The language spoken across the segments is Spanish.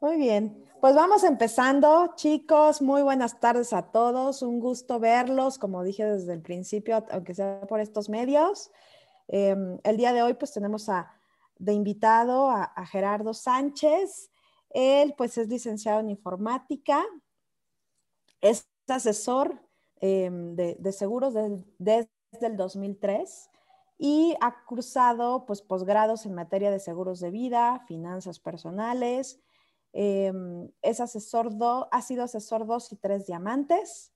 Muy bien, pues vamos empezando, chicos. Muy buenas tardes a todos. Un gusto verlos, como dije desde el principio, aunque sea por estos medios. Em, el día de hoy, pues tenemos a, de invitado a, Gerardo Sánchez. Él, pues, es licenciado en informática, es asesor em, de, seguros desde el 2003 y ha cursado, pues, posgrados en materia de seguros de vida, finanzas personales Em, es asesor ha sido asesor 2 y 3 diamantes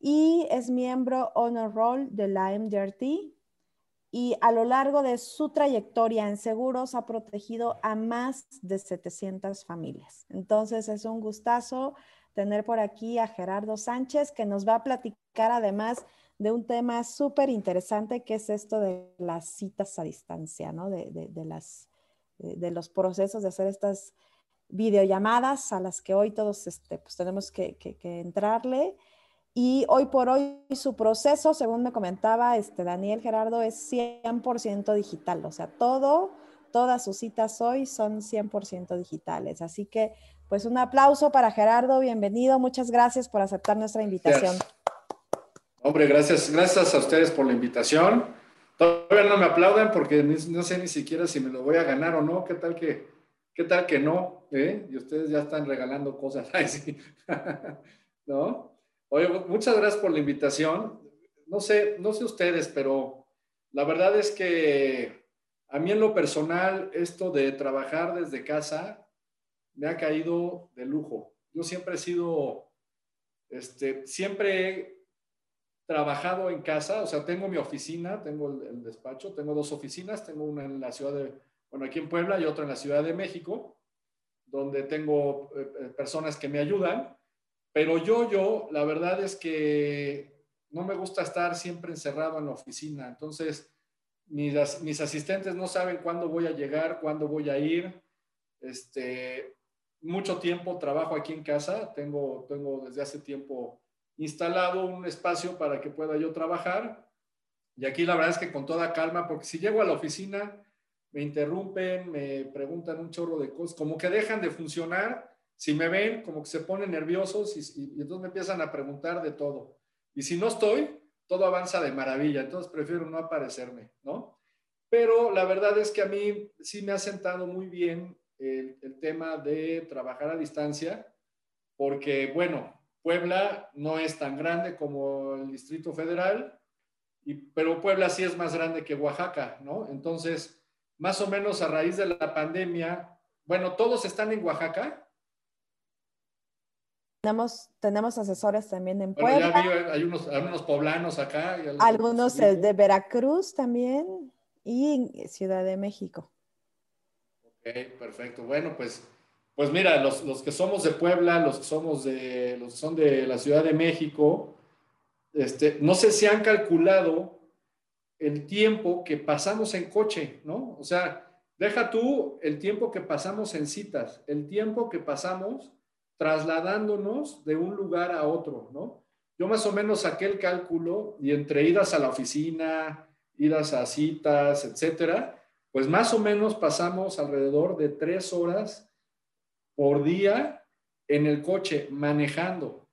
y es miembro Honor Roll de la MDRT y a lo largo de su trayectoria en seguros ha protegido a más de 700 familias. Entonces es un gustazo tener por aquí a Gerardo Sánchez que nos va a platicar además de un tema súper interesante que es esto de las citas a distancia, ¿no? De, de, las, de los procesos de hacer estas videollamadas a las que hoy todos este, pues tenemos que, entrarle. Y hoy por hoy su proceso, según me comentaba este Daniel Gerardo, es 100% digital. O sea, todo, todas sus citas hoy son 100% digitales. Así que, pues un aplauso para Gerardo. Bienvenido. Muchas gracias por aceptar nuestra invitación. Hombre, gracias, gracias a ustedes por la invitación. Todavía no me aplaudan porque no sé ni siquiera si me lo voy a ganar o no. ¿Qué tal que ¿Qué tal que no? ¿Eh? Y ustedes ya están regalando cosas. ¿No? Oye, muchas gracias por la invitación. No sé, no sé ustedes, pero la verdad es que a mí en lo personal esto de trabajar desde casa me ha caído de lujo. Yo siempre he sido, este, siempre he trabajado en casa, o sea, tengo mi oficina, tengo el despacho, tengo dos oficinas, tengo una en la ciudad de bueno, aquí en Puebla y otro en la Ciudad de México, donde tengo eh, personas que me ayudan, pero yo, yo, la verdad es que no me gusta estar siempre encerrado en la oficina, entonces mis, mis asistentes no saben cuándo voy a llegar, cuándo voy a ir, este, mucho tiempo trabajo aquí en casa, tengo, tengo desde hace tiempo instalado un espacio para que pueda yo trabajar. Y aquí la verdad es que con toda calma, porque si llego a la oficina, me interrumpen, me preguntan un chorro de cosas, como que dejan de funcionar, si me ven, como que se ponen nerviosos y, entonces me empiezan a preguntar de todo. Y si no estoy, todo avanza de maravilla, entonces prefiero no aparecerme, ¿no? Pero la verdad es que a mí sí me ha sentado muy bien el, el tema de trabajar a distancia, porque, bueno, Puebla no es tan grande como el Distrito Federal, y, pero Puebla sí es más grande que Oaxaca, ¿no? Entonces, más o menos a raíz de la pandemia, bueno, todos están en Oaxaca. Tenemos, tenemos asesores también en Puebla. hay unos, algunos poblanos acá. algunos de Veracruz también y Ciudad de México. Ok, perfecto. Bueno, pues, pues mira, los, los, que somos de Puebla, los que somos de, los que son de la Ciudad de México, este, no sé si han calculado el tiempo que pasamos en coche, ¿no? O sea, deja tú el tiempo que pasamos en citas, el tiempo que pasamos trasladándonos de un lugar a otro, ¿no? Yo más o menos saqué el cálculo y entre idas a la oficina, idas a citas, etcétera, pues más o menos pasamos alrededor de tres horas por día en el coche manejando.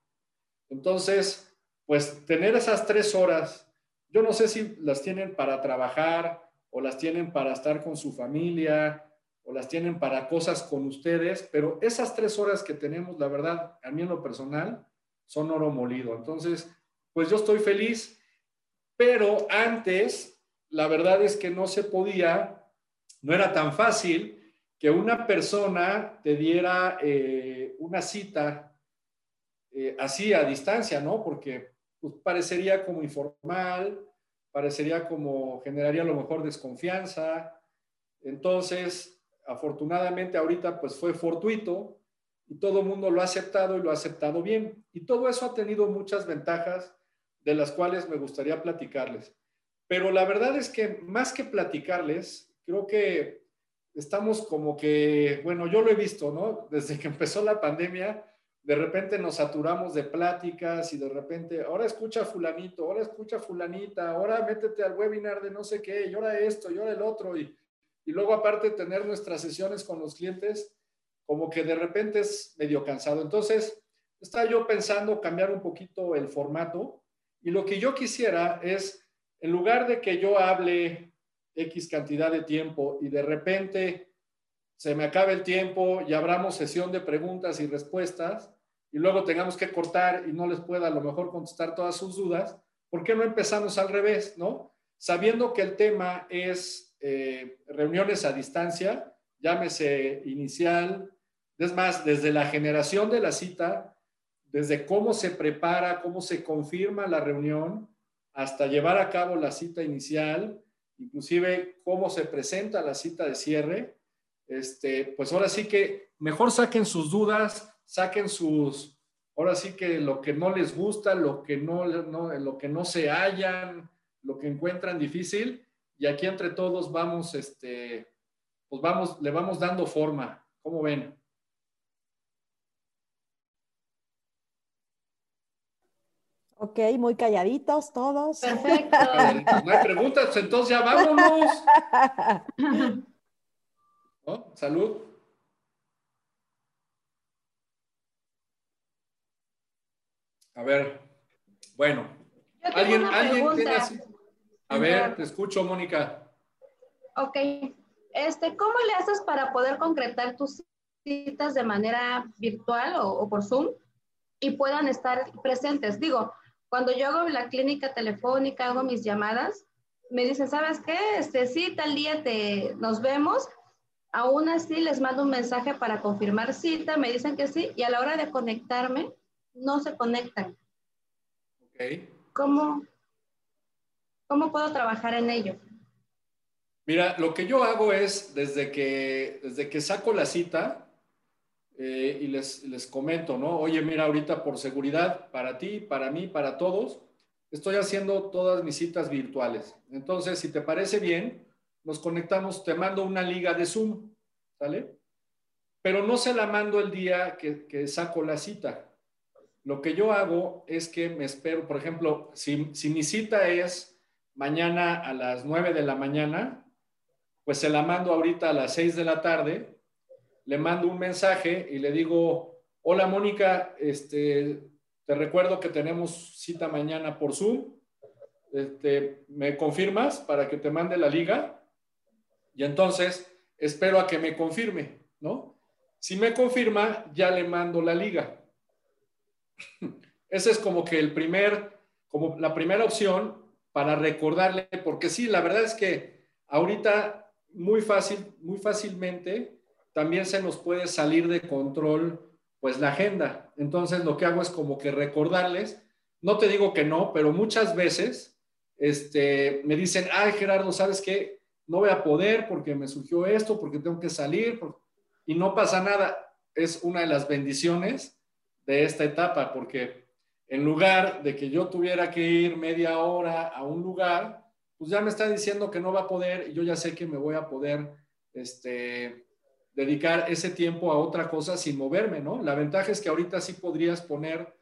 Entonces, pues tener esas tres horas yo no sé si las tienen para trabajar o las tienen para estar con su familia o las tienen para cosas con ustedes, pero esas tres horas que tenemos, la verdad, a mí en lo personal, son oro molido. Entonces, pues yo estoy feliz, pero antes, la verdad es que no se podía, no era tan fácil que una persona te diera eh, una cita eh, así a distancia, ¿no? Porque pues parecería como informal, parecería como generaría a lo mejor desconfianza. Entonces, afortunadamente ahorita pues fue fortuito y todo el mundo lo ha aceptado y lo ha aceptado bien. Y todo eso ha tenido muchas ventajas de las cuales me gustaría platicarles. Pero la verdad es que más que platicarles, creo que estamos como que, bueno, yo lo he visto, ¿no? Desde que empezó la pandemia, de repente nos saturamos de pláticas y de repente, ahora escucha fulanito, ahora escucha fulanita, ahora métete al webinar de no sé qué, y ahora esto, y ahora el otro, y, y luego aparte tener nuestras sesiones con los clientes, como que de repente es medio cansado. Entonces, estaba yo pensando cambiar un poquito el formato y lo que yo quisiera es, en lugar de que yo hable X cantidad de tiempo y de repente se me acabe el tiempo y abramos sesión de preguntas y respuestas y luego tengamos que cortar y no les pueda a lo mejor contestar todas sus dudas, ¿por qué no empezamos al revés, no? Sabiendo que el tema es eh, reuniones a distancia, llámese inicial, es más, desde la generación de la cita, desde cómo se prepara, cómo se confirma la reunión, hasta llevar a cabo la cita inicial, inclusive cómo se presenta la cita de cierre, este, pues ahora sí que mejor saquen sus dudas, saquen sus, ahora sí que lo que no les gusta, lo que no, no, lo que no se hallan, lo que encuentran difícil, y aquí entre todos vamos, este, pues vamos, le vamos dando forma. ¿Cómo ven? Ok, muy calladitos todos. Perfecto. no hay preguntas, entonces ya vámonos. Salud. A ver, bueno. ¿Alguien, ¿alguien tiene así? A ver, te escucho, Mónica. Ok. Este, ¿Cómo le haces para poder concretar tus citas de manera virtual o, o por Zoom y puedan estar presentes? Digo, cuando yo hago la clínica telefónica, hago mis llamadas, me dicen, ¿sabes qué? Este, sí, tal día te, nos vemos. Aún así les mando un mensaje para confirmar cita, me dicen que sí, y a la hora de conectarme, no se conectan. Okay. ¿Cómo, ¿Cómo puedo trabajar en ello? Mira, lo que yo hago es, desde que, desde que saco la cita, eh, y les, les comento, ¿no? Oye, mira, ahorita por seguridad, para ti, para mí, para todos, estoy haciendo todas mis citas virtuales. Entonces, si te parece bien, nos conectamos, te mando una liga de Zoom, ¿sale? Pero no se la mando el día que, saco la cita. Lo que yo hago es que me espero, por ejemplo, si, si mi cita es mañana a las 9 de la mañana, pues se la mando ahorita a las 6 de la tarde le mando un mensaje y le digo, hola Mónica, este, te recuerdo que tenemos cita mañana por Zoom. Este, ¿Me confirmas para que te mande la liga? Y entonces espero a que me confirme, ¿no? Si me confirma, ya le mando la liga. Esa es como que el primer, como la primera opción para recordarle, porque sí, la verdad es que ahorita muy fácil, muy fácilmente también se nos puede salir de control pues la agenda. Entonces lo que hago es como que recordarles, no te digo que no, pero muchas veces este, me dicen, ay Gerardo, ¿sabes qué? No voy a poder porque me surgió esto, porque tengo que salir, y no pasa nada. Es una de las bendiciones de esta etapa, porque en lugar de que yo tuviera que ir media hora a un lugar, pues ya me está diciendo que no va a poder y yo ya sé que me voy a poder este, dedicar ese tiempo a otra cosa sin moverme, ¿no? La ventaja es que ahorita sí podrías poner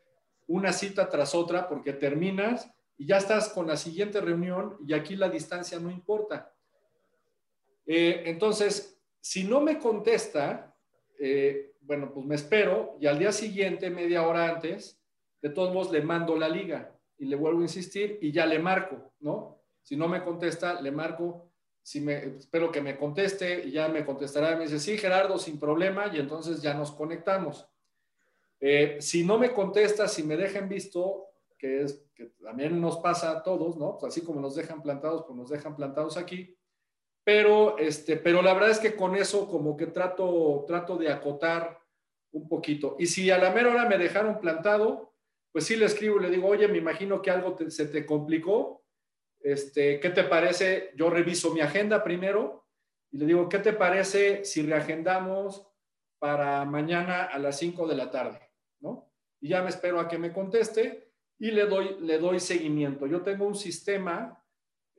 una cita tras otra porque terminas y ya estás con la siguiente reunión y aquí la distancia no importa. Eh, entonces, si no me contesta, eh, bueno, pues me espero y al día siguiente, media hora antes, de todos modos le mando la liga y le vuelvo a insistir y ya le marco, ¿no? Si no me contesta, le marco si me, espero que me conteste y ya me contestará. Me dice, sí, Gerardo, sin problema, y entonces ya nos conectamos. Eh, si no me contesta, si me dejan visto, que es que también nos pasa a todos, ¿no? Pues así como nos dejan plantados, pues nos dejan plantados aquí. Pero, este, pero la verdad es que con eso como que trato, trato de acotar un poquito. Y si a la mera hora me dejaron plantado, pues sí le escribo y le digo, oye, me imagino que algo se te complicó, este, ¿qué te parece? Yo reviso mi agenda primero y le digo, ¿qué te parece si reagendamos para mañana a las 5 de la tarde? ¿No? Y ya me espero a que me conteste y le doy, le doy seguimiento. Yo tengo un sistema,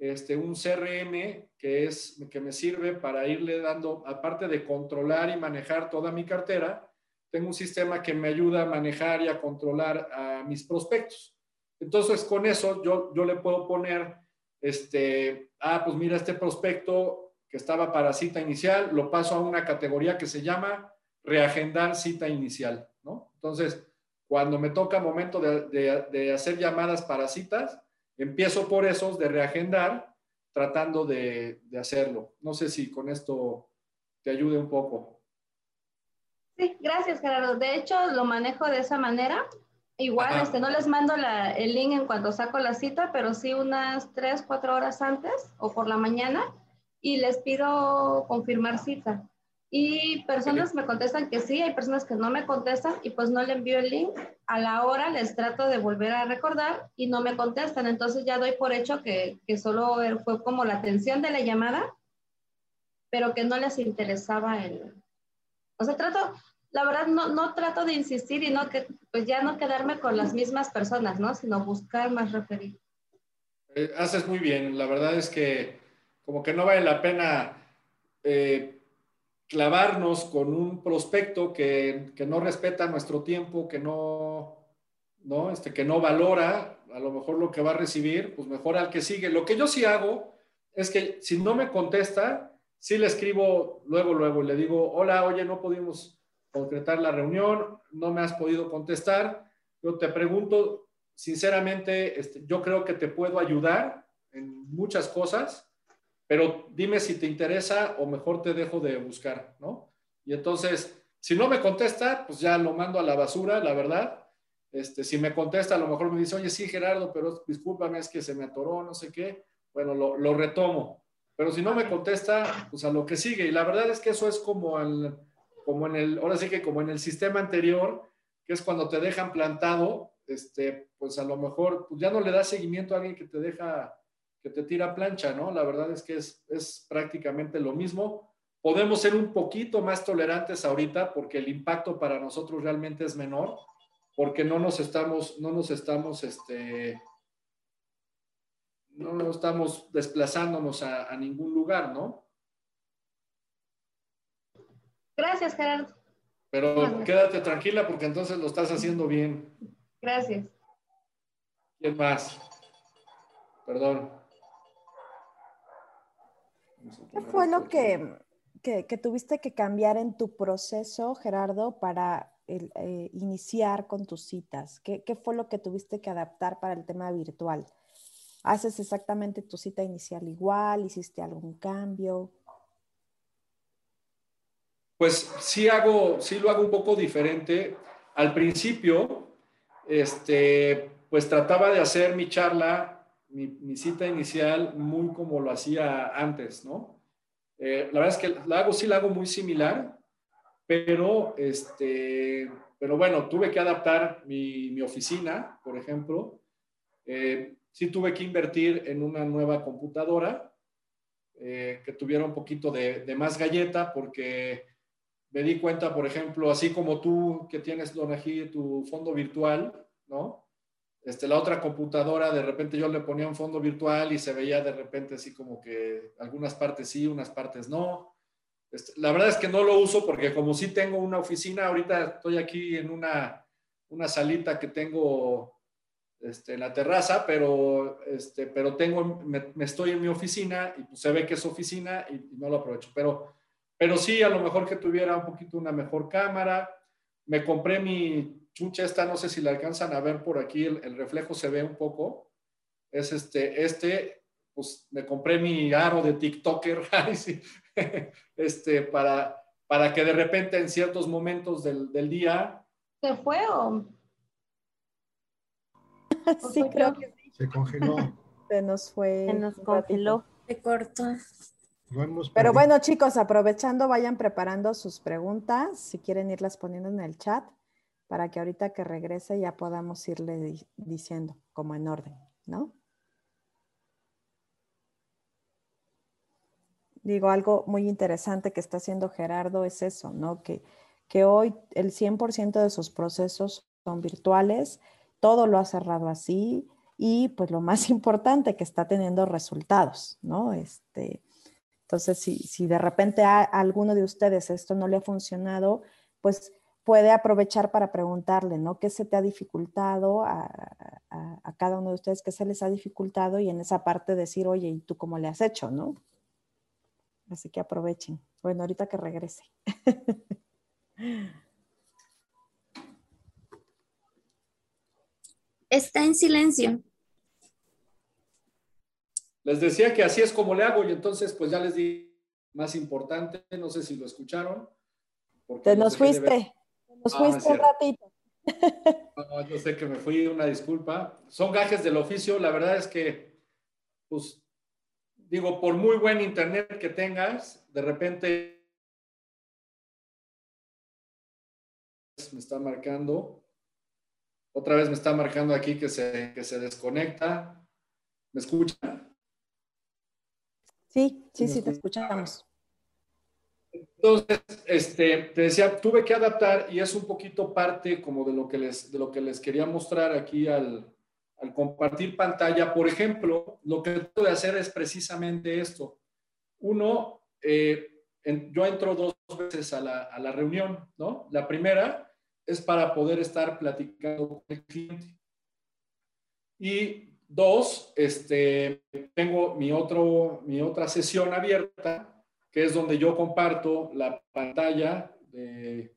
este, un CRM que, es, que me sirve para irle dando, aparte de controlar y manejar toda mi cartera, tengo un sistema que me ayuda a manejar y a controlar a mis prospectos. Entonces, con eso yo, yo le puedo poner este, ah, pues mira, este prospecto que estaba para cita inicial, lo paso a una categoría que se llama reagendar cita inicial, ¿no? Entonces, cuando me toca momento de, hacer llamadas para citas, empiezo por esos de reagendar, tratando de, hacerlo. No sé si con esto te ayude un poco. Sí, gracias Gerardo. De hecho, lo manejo de esa manera. Igual, este, no les mando el link en cuanto saco la cita, pero sí unas tres, cuatro horas antes o por la mañana y les pido confirmar cita. Y personas me contestan que sí, hay personas que no me contestan y pues no le envío el link. A la hora les trato de volver a recordar y no me contestan. Entonces ya doy por hecho que, que solo fue como la atención de la llamada, pero que no les interesaba el... O sea, trato, la verdad no, no trato de insistir y no que, pues ya no quedarme con las mismas personas, ¿no? Sino buscar más referidos. Eh, haces muy bien. La verdad es que como que no vale la pena... Eh, clavarnos con un prospecto que, no respeta nuestro tiempo, que no, ¿no? Este, que no valora a lo mejor lo que va a recibir, pues mejor al que sigue. Lo que yo sí hago es que si no me contesta, sí le escribo luego, luego, le digo, hola, oye, no pudimos concretar la reunión, no me has podido contestar. Yo te pregunto, sinceramente, este, yo creo que te puedo ayudar en muchas cosas pero dime si te interesa o mejor te dejo de buscar, ¿no? Y entonces, si no me contesta, pues ya lo mando a la basura, la verdad. Este, si me contesta, a lo mejor me dice, oye, sí, Gerardo, pero discúlpame, es que se me atoró, no sé qué. Bueno, lo, retomo. Pero si no me contesta, pues a lo que sigue. Y la verdad es que eso es como, el, como en el, ahora sí que como en el sistema anterior, que es cuando te dejan plantado, este, pues a lo mejor pues ya no le das seguimiento a alguien que te deja que te tira plancha, ¿no? La verdad es que es, es prácticamente lo mismo. Podemos ser un poquito más tolerantes ahorita porque el impacto para nosotros realmente es menor, porque no nos estamos, no nos estamos, este, no nos estamos desplazándonos a, a ningún lugar, ¿no? Gracias, Gerardo. Pero quédate tranquila porque entonces lo estás haciendo bien. Gracias. ¿Quién más? Perdón. ¿Qué fue lo que, tuviste que cambiar en tu proceso, Gerardo, para eh, iniciar con tus citas? ¿Qué, fue lo que tuviste que adaptar para el tema virtual? ¿Haces exactamente tu cita inicial igual? ¿Hiciste algún cambio? Pues sí hago, sí lo hago un poco diferente. Al principio, este, pues trataba de hacer mi charla mi, cita inicial muy como lo hacía antes, ¿no? Eh, la verdad es que la hago, sí la hago muy similar, pero, este, pero bueno, tuve que adaptar mi, mi oficina, por ejemplo. Eh, sí tuve que invertir en una nueva computadora eh, que tuviera un poquito de, de, más galleta porque me di cuenta, por ejemplo, así como tú que tienes, Donají, tu fondo virtual, ¿no? Este, la otra computadora, de repente yo le ponía un fondo virtual y se veía de repente así como que algunas partes sí, unas partes no. Este, la verdad es que no lo uso porque como sí tengo una oficina, ahorita estoy aquí en una, una salita que tengo este, en la terraza, pero, este, pero tengo, me, estoy en mi oficina y pues se ve que es oficina y, y, no lo aprovecho. Pero, pero sí, a lo mejor que tuviera un poquito una mejor cámara. Me compré mi chucha esta, no sé si la alcanzan a ver por aquí, el, reflejo se ve un poco. Es este, este, pues me compré mi aro de TikToker este, para, para que de repente en ciertos momentos del, del día... ¿Se fue o...? sí, creo que sí. Se congeló. Se nos fue. Se nos congeló. Se cortó. Pero bueno, chicos, aprovechando, vayan preparando sus preguntas, si quieren irlas poniendo en el chat para que ahorita que regrese ya podamos irle diciendo como en orden, ¿no? Digo, algo muy interesante que está haciendo Gerardo es eso, ¿no? Que, que hoy el 100% de sus procesos son virtuales, todo lo ha cerrado así y pues lo más importante que está teniendo resultados, ¿no? Este, entonces, si, si de repente a, a alguno de ustedes esto no le ha funcionado, pues puede aprovechar para preguntarle, ¿no? ¿Qué se te ha dificultado a, cada uno de ustedes? ¿Qué se les ha dificultado? Y en esa parte decir, oye, ¿y tú cómo le has hecho, no? Así que aprovechen. Bueno, ahorita que regrese. Está en silencio. Les decía que así es como le hago y entonces pues ya les di más importante, no sé si lo escucharon. Te nos fuiste, te nos fuiste un ratito. No, yo sé que me fui, una disculpa. Son gajes del oficio, la verdad es que, pues, digo, por muy buen internet que tengas, de repente me está marcando, otra vez me está marcando aquí que se, que se desconecta. ¿Me escuchan? Sí, sí, sí, te escuchamos. Entonces, este, te decía, tuve que adaptar y es un poquito parte como de lo que les, de lo que les quería mostrar aquí al, al compartir pantalla. Por ejemplo, lo que trato de hacer es precisamente esto. Uno, eh, yo entro dos veces a la, a la reunión, ¿no? La primera es para poder estar platicando con el cliente. Y Dos, este, tengo mi, otro, mi otra sesión abierta, que es donde yo comparto la pantalla de,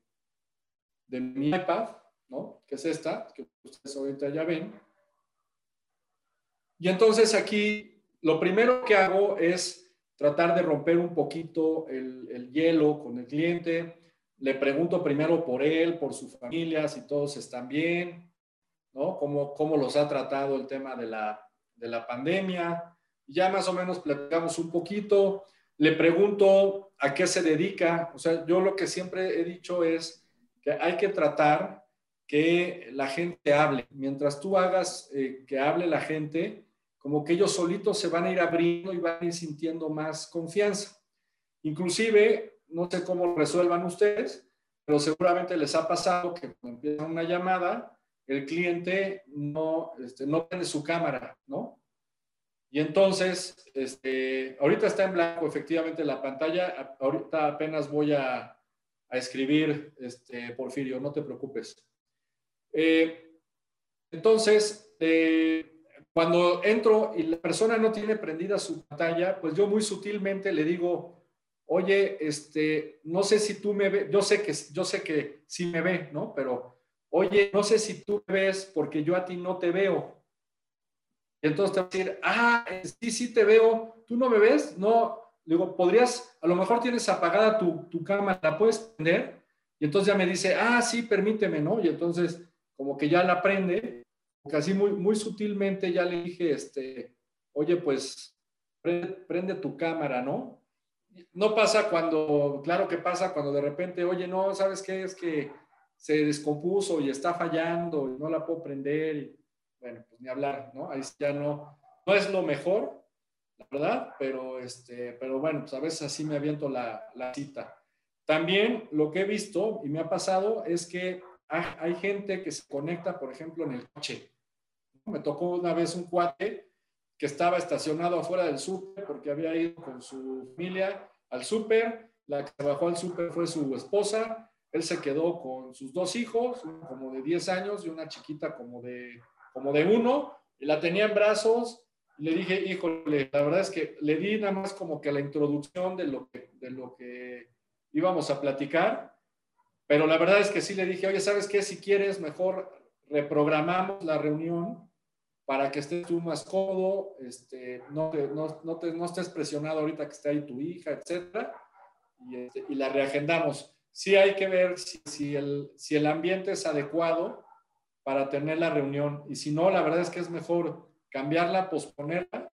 de mi iPad, ¿no? que es esta, que ustedes ahorita ya ven. Y entonces aquí lo primero que hago es tratar de romper un poquito el, el, hielo con el cliente. Le pregunto primero por él, por su familia, si todos están bien, ¿no? Cómo, cómo los ha tratado el tema de la, de la pandemia. Ya más o menos platicamos un poquito. Le pregunto a qué se dedica. O sea, yo lo que siempre he dicho es que hay que tratar que la gente hable. Mientras tú hagas eh, que hable la gente, como que ellos solitos se van a ir abriendo y van a ir sintiendo más confianza. Inclusive, no sé cómo resuelvan ustedes, pero seguramente les ha pasado que cuando empieza una llamada, el cliente no, este, no prende su cámara, ¿no? Y entonces, este, ahorita está en blanco efectivamente la pantalla, ahorita apenas voy a, escribir, este, Porfirio, no te preocupes. Eh, entonces, eh, cuando entro y la persona no tiene prendida su pantalla, pues yo muy sutilmente le digo, oye, este, no sé si tú me ves, yo sé que, yo sé que sí me ve, ¿no? Pero oye, no sé si tú me ves porque yo a ti no te veo. Entonces te va a decir, ah, sí, sí te veo, ¿tú no me ves? No, digo, podrías, a lo mejor tienes apagada tu, tu cámara, ¿la puedes prender? Y entonces ya me dice, ah, sí, permíteme, ¿no? Y entonces como que ya la prende, así muy, muy sutilmente ya le dije, este, oye, pues prende, prende tu cámara, ¿no? No pasa cuando, claro que pasa cuando de repente, oye, no, ¿sabes qué? Es que se descompuso y está fallando y no la puedo prender. Y, bueno, pues ni hablar, ¿no? Ahí ya no, no es lo mejor, la verdad, pero, este, pero bueno, pues a veces así me aviento la, la cita. También lo que he visto y me ha pasado es que hay, gente que se conecta, por ejemplo, en el coche. Me tocó una vez un cuate que estaba estacionado afuera del súper porque había ido con su familia al súper, la que se bajó al súper fue su esposa, él se quedó con sus dos hijos, como de 10 años y una chiquita como de, como de uno, y la tenía en brazos. le dije, híjole, la verdad es que le di nada más como que la introducción de lo que, de lo que íbamos a platicar, pero la verdad es que sí le dije, oye, ¿sabes qué? Si quieres, mejor reprogramamos la reunión para que estés tú más cómodo, este, no, no, no, te, no estés presionado ahorita que esté ahí tu hija, etcétera, y, este, y la reagendamos sí hay que ver si, el, si el ambiente es adecuado para tener la reunión. Y si no, la verdad es que es mejor cambiarla, posponerla,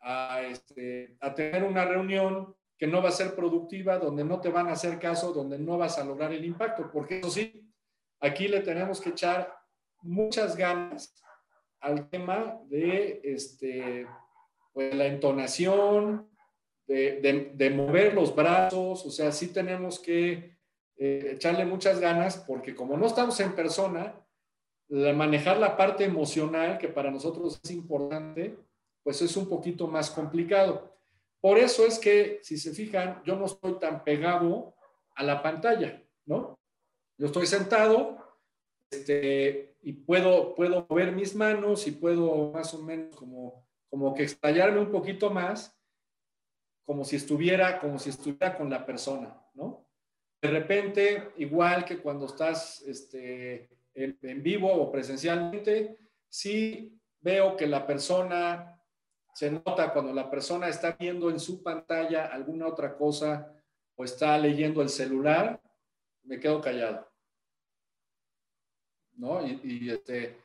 a, este, a tener una reunión que no va a ser productiva, donde no te van a hacer caso, donde no vas a lograr el impacto. Porque eso sí, aquí le tenemos que echar muchas ganas al tema de este, pues, la entonación, de, de, mover los brazos, o sea, sí tenemos que eh, echarle muchas ganas porque como no estamos en persona, manejar la parte emocional que para nosotros es importante, pues es un poquito más complicado. Por eso es que, si se fijan, yo no estoy tan pegado a la pantalla, ¿no? Yo estoy sentado este, y puedo, puedo mis manos y puedo más o menos como, como que estallarme un poquito más, como si estuviera, como si estuviera con la persona, ¿no? de repente, igual que cuando estás este, en, vivo o presencialmente, sí veo que la persona, se nota cuando la persona está viendo en su pantalla alguna otra cosa o está leyendo el celular, me quedo callado. ¿No? Y, este,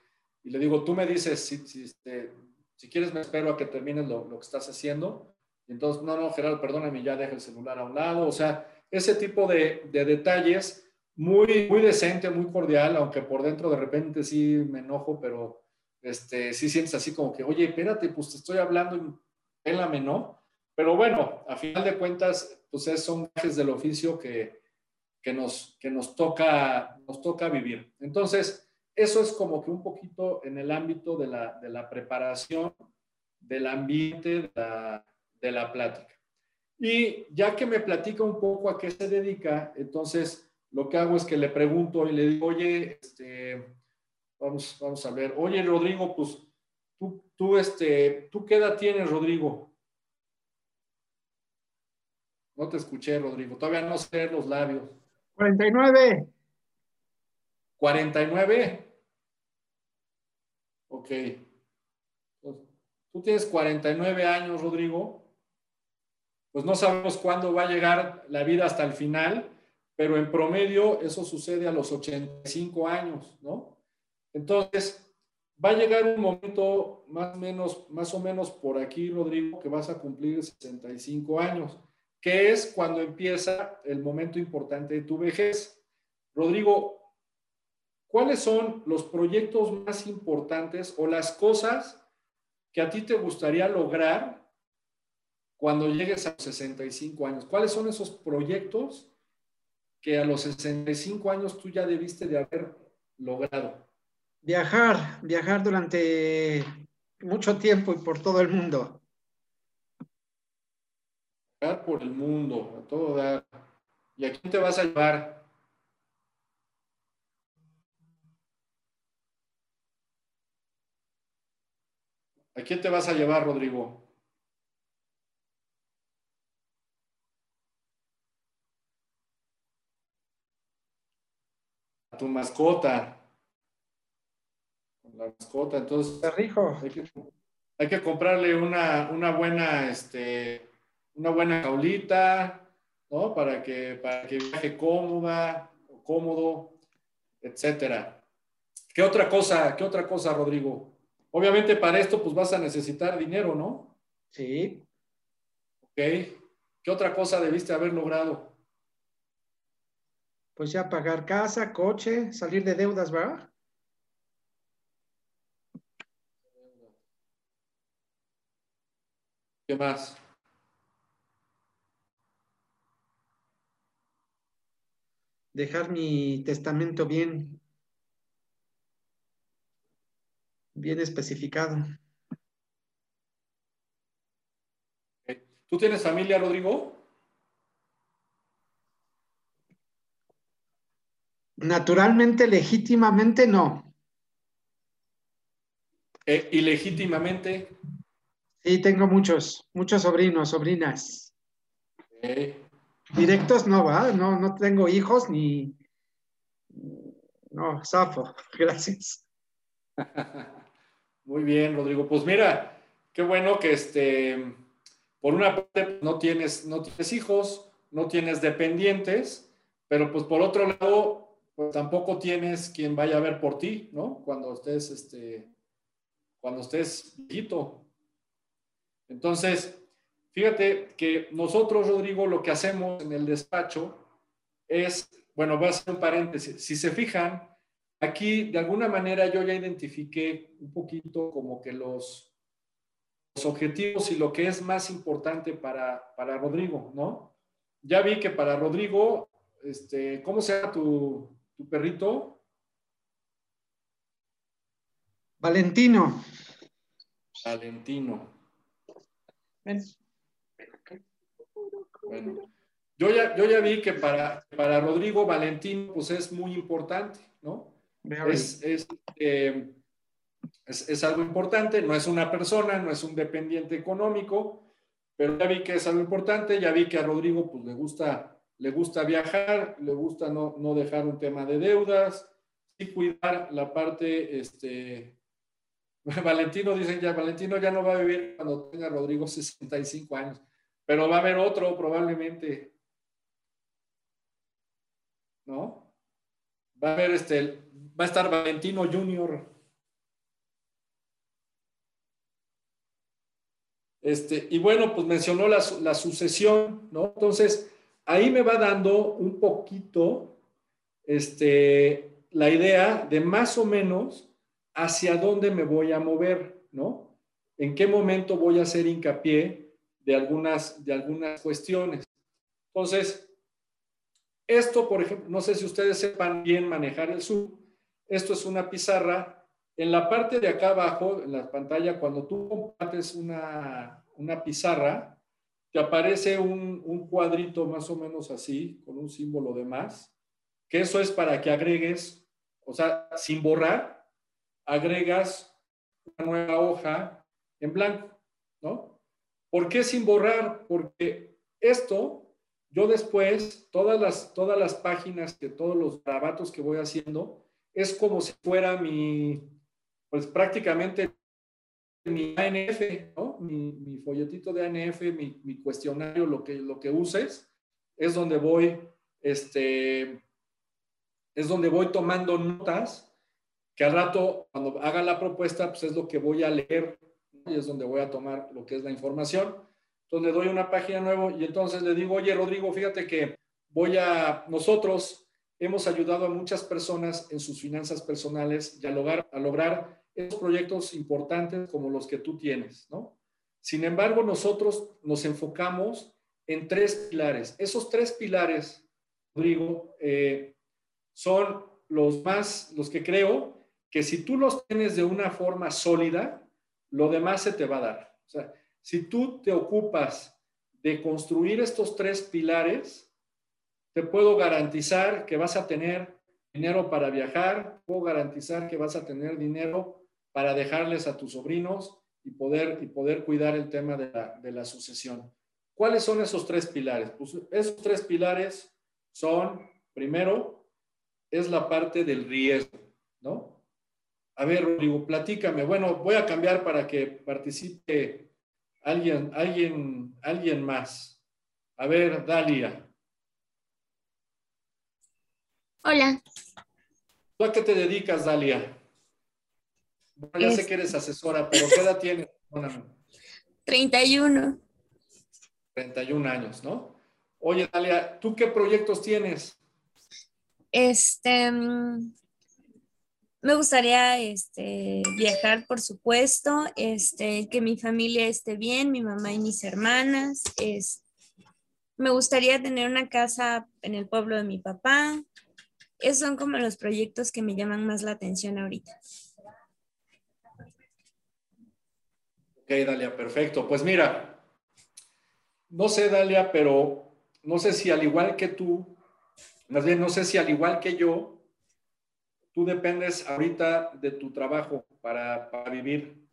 y le digo, tú me dices, si, si, este, si quieres me espero a que termines lo, lo que estás haciendo. Y entonces, no, no, Gerardo, perdóname, ya deja el celular a un lado. O sea, ese tipo de, de detalles muy, muy decente, muy cordial, aunque por dentro de repente sí me enojo, pero este, sí sientes así como que, oye, espérate, pues te estoy hablando y pélame, ¿no? Pero bueno, a final de cuentas, pues son gajes del oficio que, que, nos, que nos, toca, nos toca vivir. Entonces, eso es como que un poquito en el ámbito de la, de la preparación, del ambiente, de la, de la plática. Y ya que me platica un poco a qué se dedica, entonces lo que hago es que le pregunto y le digo, oye, este, vamos, vamos a ver, oye, Rodrigo, pues tú, tú, este, ¿tú qué edad tienes, Rodrigo? No te escuché, Rodrigo. Todavía no sé los labios. 49. 49. Ok. Tú tienes 49 años, Rodrigo. Pues no sabemos cuándo va a llegar la vida hasta el final, pero en promedio eso sucede a los 85 años, ¿no? Entonces, va a llegar un momento más o menos, más o menos por aquí, Rodrigo, que vas a cumplir 65 años, que es cuando empieza el momento importante de tu vejez. Rodrigo, ¿cuáles son los proyectos más importantes o las cosas que a ti te gustaría lograr cuando llegues a los 65 años? ¿Cuáles son esos proyectos que a los 65 años tú ya debiste de haber logrado? Viajar, viajar durante mucho tiempo y por todo el mundo. Viajar por el mundo, a todo dar. ¿Y a quién te vas a llevar? ¿A quién te vas a llevar, Rodrigo? Tu mascota. La mascota, entonces. Hay que, hay que comprarle una, una, buena, este, una buena jaulita, ¿no? Para que, para que viaje cómoda, cómodo, etcétera. ¿Qué otra cosa, qué otra cosa, Rodrigo? Obviamente para esto, pues vas a necesitar dinero, ¿no? Sí. Ok. ¿Qué otra cosa debiste haber logrado? Pues ya pagar casa, coche, salir de deudas, ¿verdad? ¿Qué más? Dejar mi testamento bien, bien especificado. ¿Tú tienes familia, Rodrigo? Naturalmente, legítimamente no. Eh, ¿Y legítimamente? Sí, tengo muchos, muchos sobrinos, sobrinas. Directos no, va, no, no tengo hijos ni. No, zafo, gracias. Muy bien, Rodrigo. Pues mira, qué bueno que este, por una parte no tienes, no tienes hijos, no tienes dependientes, pero pues por otro lado pues tampoco tienes quien vaya a ver por ti, ¿no? Cuando estés, este, cuando estés viejito. Entonces, fíjate que nosotros, Rodrigo, lo que hacemos en el despacho es, bueno, voy a hacer un paréntesis. Si se fijan, aquí de alguna manera yo ya identifiqué un poquito como que los, los objetivos y lo que es más importante para, para Rodrigo, ¿no? Ya vi que para Rodrigo, este, ¿cómo se llama tu, ¿Tu perrito? Valentino. Valentino. Bueno, yo ya, yo ya vi que para, para Rodrigo Valentino pues es muy importante, ¿no? Es, eh, es, es, algo importante, no es una persona, no es un dependiente económico, pero ya vi que es algo importante, ya vi que a Rodrigo pues le gusta le gusta viajar, le gusta no, no dejar un tema de deudas, y cuidar la parte, este, Valentino dicen ya, Valentino ya no va a vivir cuando tenga Rodrigo 65 años, pero va a haber otro probablemente, ¿no? Va a haber este, va a estar Valentino Junior. Este, y bueno, pues mencionó la, la sucesión, ¿no? Entonces, ahí me va dando un poquito este, la idea de más o menos hacia dónde me voy a mover, ¿no? En qué momento voy a hacer hincapié de algunas, de algunas cuestiones. Entonces, esto, por ejemplo, no sé si ustedes sepan bien manejar el Zoom. Esto es una pizarra. En la parte de acá abajo, en la pantalla, cuando tú compartes una, una pizarra, te aparece un, un, cuadrito más o menos así, con un símbolo de más, que eso es para que agregues, o sea, sin borrar, agregas una nueva hoja en blanco, ¿no? ¿Por qué sin borrar? Porque esto, yo después, todas las, todas las páginas, que todos los grabatos que voy haciendo, es como si fuera mi, pues prácticamente mi ANF, mi, folletito de ANF, mi, mi, cuestionario, lo que, lo que uses, es donde voy, este, es donde voy tomando notas que al rato, cuando haga la propuesta, pues es lo que voy a leer y es donde voy a tomar lo que es la información. Entonces le doy una página nueva y entonces le digo, oye Rodrigo, fíjate que voy a, nosotros hemos ayudado a muchas personas en sus finanzas personales y a lograr, a lograr esos proyectos importantes como los que tú tienes, ¿no? Sin embargo, nosotros nos enfocamos en tres pilares. Esos tres pilares, Rodrigo, eh, son los más, los que creo que si tú los tienes de una forma sólida, lo demás se te va a dar. O sea, si tú te ocupas de construir estos tres pilares, te puedo garantizar que vas a tener dinero para viajar, puedo garantizar que vas a tener dinero para dejarles a tus sobrinos y poder, y poder cuidar el tema de la, de la sucesión. ¿Cuáles son esos tres pilares? Pues esos tres pilares son, primero, es la parte del riesgo, ¿no? A ver, Rodrigo, platícame. Bueno, voy a cambiar para que participe alguien, alguien, alguien más. A ver, Dalia. Hola. ¿Tú a qué te dedicas, Dalia? Ya sé que eres asesora, pero ¿qué edad tienes? 31. 31 años, ¿no? Oye, Dalia, ¿tú qué proyectos tienes? Este, mm, me gustaría este, viajar, por supuesto, este, que mi familia esté bien, mi mamá y mis hermanas. Es, me gustaría tener una casa en el pueblo de mi papá. Esos son como los proyectos que me llaman más la atención ahorita. Ok, Dalia, perfecto. Pues mira, no sé, Dalia, pero no sé si al igual que tú, más bien no sé si al igual que yo, tú dependes ahorita de tu trabajo para, vivir.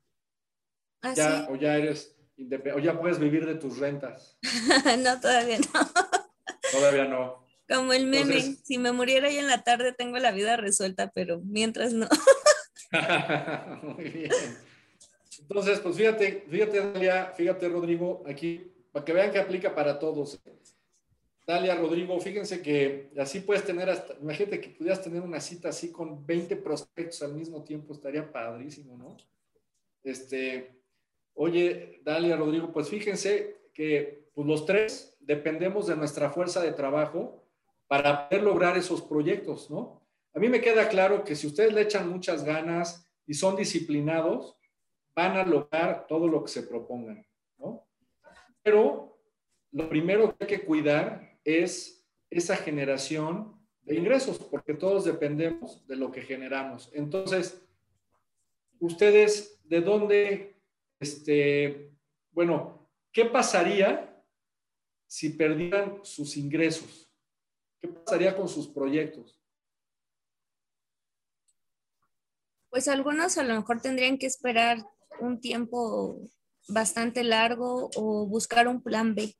¿Ah, ya, O ya eres o ya puedes vivir de tus rentas. no, todavía no. todavía no. Como el meme, si me muriera hoy en la tarde tengo la vida resuelta, pero mientras no. Muy bien. Entonces, pues fíjate, fíjate, Dalia, fíjate, Rodrigo, aquí, para que vean que aplica para todos. Dalia, Rodrigo, fíjense que así puedes tener hasta, imagínate que pudieras tener una cita así con 20 prospectos al mismo tiempo, estaría padrísimo, ¿no? Este, oye, Dalia, Rodrigo, pues fíjense que pues los tres dependemos de nuestra fuerza de trabajo para poder lograr esos proyectos, ¿no? A mí me queda claro que si ustedes le echan muchas ganas y son disciplinados, van a lograr todo lo que se propongan, ¿no? Pero lo primero que hay que cuidar es esa generación de ingresos, porque todos dependemos de lo que generamos. Entonces, ustedes, ¿de dónde, este, bueno, qué pasaría si perdieran sus ingresos? ¿Qué pasaría con sus proyectos? Pues algunos a lo mejor tendrían que esperar un tiempo bastante largo o buscar un plan B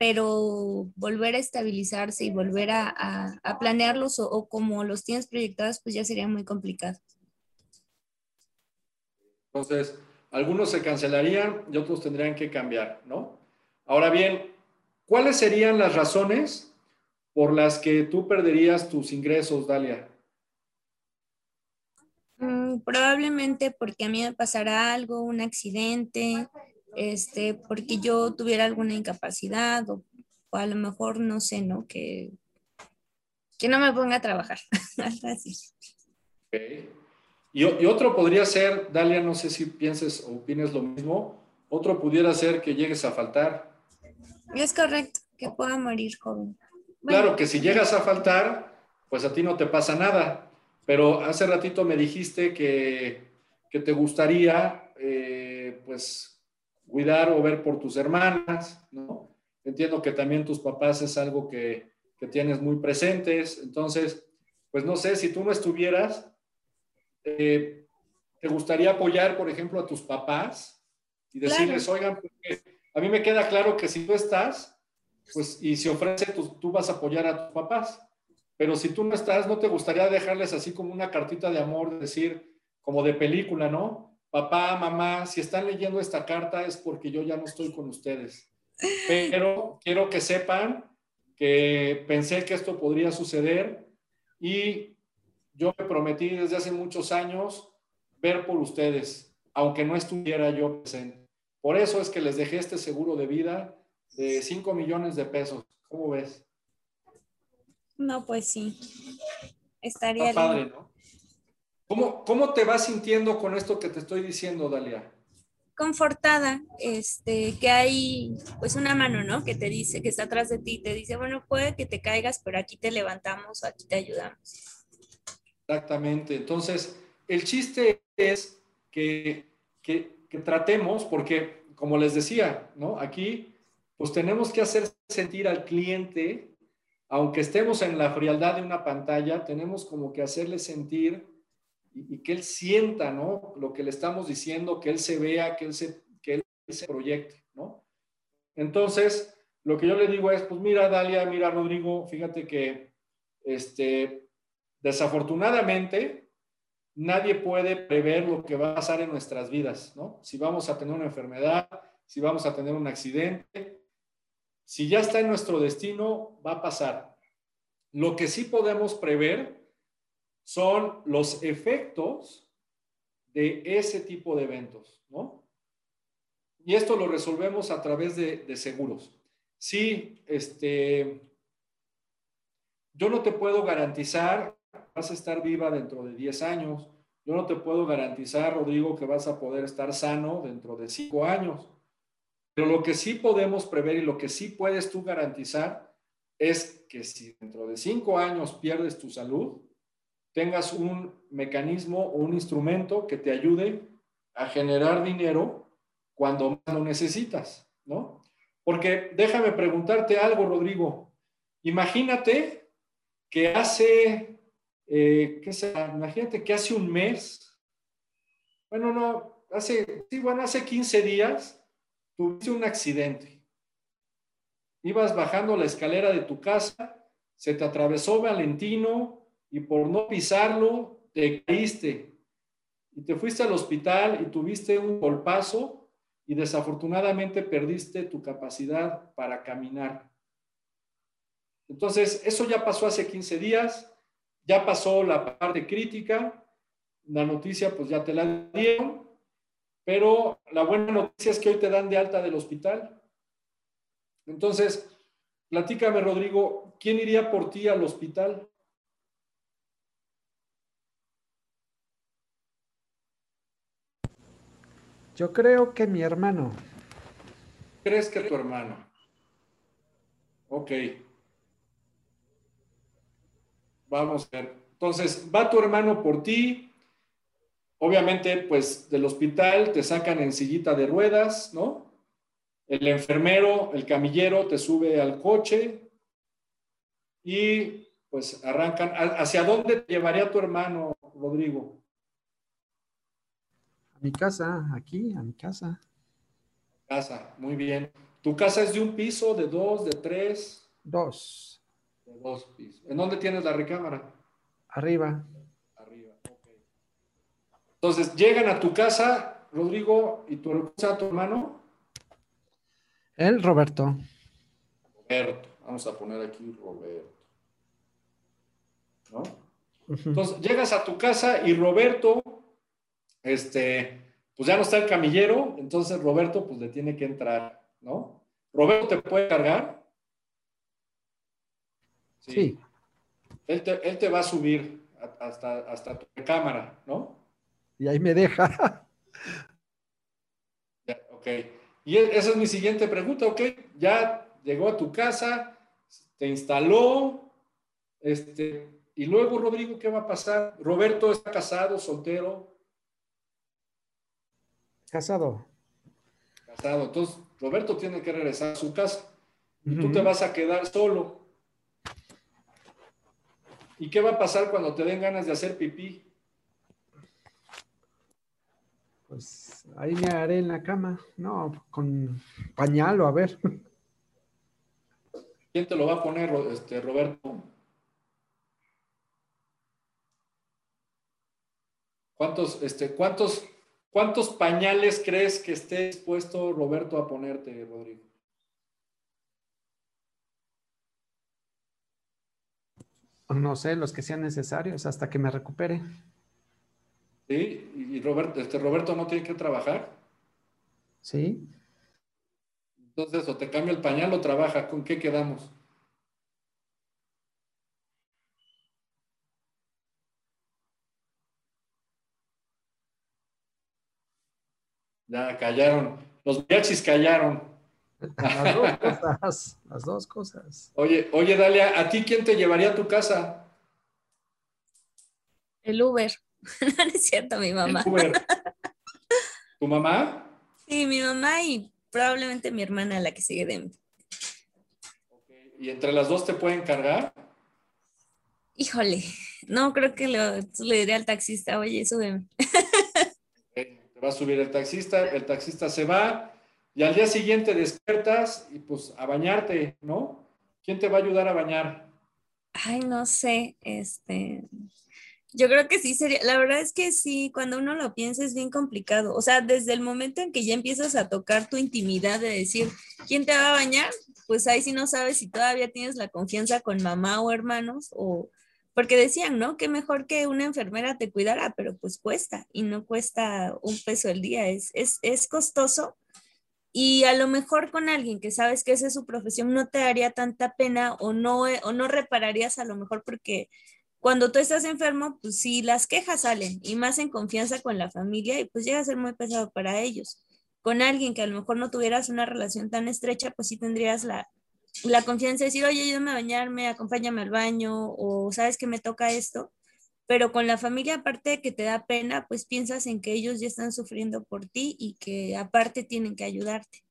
pero volver a estabilizarse y volver a, planearlos o, como los tienes proyectados, pues ya sería muy complicado. Entonces, algunos se cancelarían y otros tendrían que cambiar, ¿no? Ahora bien, ¿cuáles serían las razones por las que tú perderías tus ingresos, Dalia? Probablemente porque a mí me pasara algo, un accidente, este, porque yo tuviera alguna incapacidad o, a lo mejor, no sé, ¿no? Que, que no me ponga a trabajar, así. Y, y, otro podría ser, Dalia, no sé si pienses o opines lo mismo, otro pudiera ser que llegues a faltar. Es correcto, que pueda morir joven. Claro que si llegas a faltar, pues a ti no te pasa nada, pero hace ratito me dijiste que, que te gustaría, eh, pues, cuidar o ver por tus hermanas, ¿no? Entiendo que también tus papás es algo que, que tienes muy presentes, entonces, pues no sé, si tú no estuvieras, eh, ¿te gustaría apoyar, por ejemplo, a tus papás y decirles, oigan, a mí me queda claro que si tú estás, pues, y se ofrece, tú, tú vas a apoyar a tus papás, pero si tú no estás, ¿no te gustaría dejarles así como una cartita de amor, decir, como de película, ¿no? papá, mamá, si están leyendo esta carta es porque yo ya no estoy con ustedes. Pero quiero que sepan que pensé que esto podría suceder y yo me prometí desde hace muchos años ver por ustedes, aunque no estuviera yo presente. Por eso es que les dejé este seguro de vida de 5 millones de pesos. ¿Cómo ves? No, pues sí. Estaría Está padre, ¿no? ¿Cómo, te vas sintiendo con esto que te estoy diciendo, Dalia? Confortada, este, que hay pues una mano, ¿no? Que te dice, que está atrás de ti, te dice, bueno, puede que te caigas, pero aquí te levantamos, aquí te ayudamos. Exactamente. Entonces, el chiste es que, que, que tratemos, porque como les decía, ¿no? Aquí, pues tenemos que hacer sentir al cliente, aunque estemos en la frialdad de una pantalla, tenemos como que hacerle sentir y, que él sienta, ¿no? Lo que le estamos diciendo, que él se vea, que él se, proyecte, ¿no? Entonces, lo que yo le digo es, pues mira, Dalia, mira, Rodrigo, fíjate que, este, desafortunadamente, nadie puede prever lo que va a pasar en nuestras vidas, ¿no? Si vamos a tener una enfermedad, si vamos a tener un accidente, si ya está en nuestro destino, va a pasar. Lo que sí podemos prever son los efectos de ese tipo de eventos, ¿no? Y esto lo resolvemos a través de, seguros. Sí, este, yo no te puedo garantizar vas a estar viva dentro de 10 años. Yo no te puedo garantizar, Rodrigo, que vas a poder estar sano dentro de 5 años. Pero lo que sí podemos prever y lo que sí puedes tú garantizar es que si dentro de 5 años pierdes tu salud, tengas un mecanismo o un instrumento que te ayude a generar dinero cuando más lo necesitas, ¿no? Porque déjame preguntarte algo, Rodrigo. Imagínate que hace, eh, ¿qué será? Imagínate que hace un mes, bueno, no, hace, sí, bueno, hace 15 días tuviste un accidente. Ibas bajando la escalera de tu casa, se te atravesó Valentino, y por no pisarlo te caíste y te fuiste al hospital y tuviste un golpazo y desafortunadamente perdiste tu capacidad para caminar. Entonces, eso ya pasó hace 15 días, ya pasó la parte crítica, la noticia pues ya te la dieron, pero la buena noticia es que hoy te dan de alta del hospital. Entonces, platícame, Rodrigo, ¿quién iría por ti al hospital? Yo creo que mi hermano. ¿Crees que tu hermano? Ok. Vamos a ver. Entonces, va tu hermano por ti. Obviamente, pues del hospital te sacan en sillita de ruedas, ¿no? El enfermero, el camillero te sube al coche y pues arrancan. ¿Hacia dónde te llevaría tu hermano, Rodrigo? mi casa, aquí, a mi casa. Casa, muy bien. ¿Tu casa es de un piso, de dos, de tres? Dos. De dos pisos. ¿En dónde tienes la recámara? Arriba. Entonces, llegan a tu casa, Rodrigo, y tu, tu hermano. El Roberto. Roberto. Vamos a poner aquí Roberto. ¿No? Entonces, llegas a tu casa y Roberto, este, pues ya no está el camillero, entonces Roberto, pues le tiene que entrar, ¿no? Roberto te puede cargar. Sí. Él, te, va a subir hasta, hasta tu cámara, ¿no? Y ahí me deja. ok. Y e, esa es mi siguiente pregunta, ok. Ya llegó a tu casa, te instaló, este, y luego, Rodrigo, ¿qué va a pasar? Roberto está casado, soltero. Casado. Casado. Entonces, Roberto tiene que regresar a su casa. Y tú te vas a quedar solo. ¿Y qué va a pasar cuando te den ganas de hacer pipí? Pues ahí me haré en la cama. No, con pañal o a ver. ¿Quién te lo va a poner, este, Roberto? ¿Cuántos, este, cuántos, cuántos pañales crees que esté dispuesto Roberto a ponerte, Rodrigo? No sé, los que sean necesarios hasta que me recupere. Sí, y Roberto, este Roberto no tiene que trabajar. Sí. Entonces, o te cambia el pañal o trabaja, ¿con qué quedamos? Ya callaron. Los mariachis callaron. Las dos cosas. Las dos cosas. Oye, oye, Dalia, ¿a ti quién te llevaría a tu casa? El Uber. no es cierto, mi mamá. ¿Tu mamá? Sí, mi mamá y probablemente mi hermana, la que sigue de mí. ¿Y entre las dos te pueden cargar? Híjole, no, creo que le diré al taxista, oye, súbeme. te va a subir el taxista, el taxista se va y al día siguiente despiertas y pues a bañarte, ¿no? ¿Quién te va a ayudar a bañar? Ay, no sé, este, yo creo que sí sería, la verdad es que sí, cuando uno lo piensa es bien complicado. O sea, desde el momento en que ya empiezas a tocar tu intimidad de decir, ¿quién te va a bañar? Pues ahí sí no sabes si todavía tienes la confianza con mamá o hermanos o porque decían, ¿no? Que mejor que una enfermera te cuidara, pero pues cuesta y no cuesta un peso el día, es, es, es costoso. Y a lo mejor con alguien que sabes que esa es su profesión no te daría tanta pena o no, o no repararías a lo mejor porque cuando tú estás enfermo, pues sí, las quejas salen y más en confianza con la familia y pues llega a ser muy pesado para ellos. Con alguien que a lo mejor no tuvieras una relación tan estrecha, pues sí tendrías la, la confianza de decir, oye, ayúdame a bañarme, acompáñame al baño o sabes que me toca esto. Pero con la familia, aparte de que te da pena, pues piensas en que ellos ya están sufriendo por ti y que aparte tienen que ayudarte.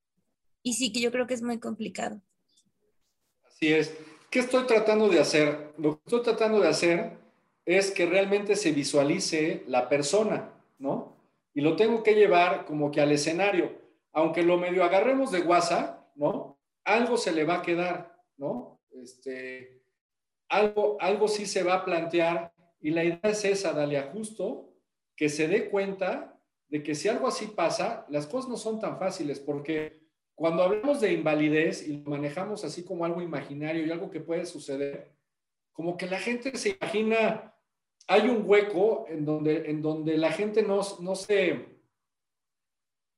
Y sí que yo creo que es muy complicado. Así es. ¿Qué estoy tratando de hacer? Lo que estoy tratando de hacer es que realmente se visualice la persona, ¿no? Y lo tengo que llevar como que al escenario. Aunque lo medio agarremos de WhatsApp, ¿no? Algo se le va a quedar, ¿no? Este, algo, algo sí se va a plantear y la idea es esa, Dalia, justo que se dé cuenta de que si algo así pasa, las cosas no son tan fáciles porque cuando hablamos de invalidez y lo manejamos así como algo imaginario y algo que puede suceder, como que la gente se imagina, hay un hueco en donde, en donde la gente no, no se,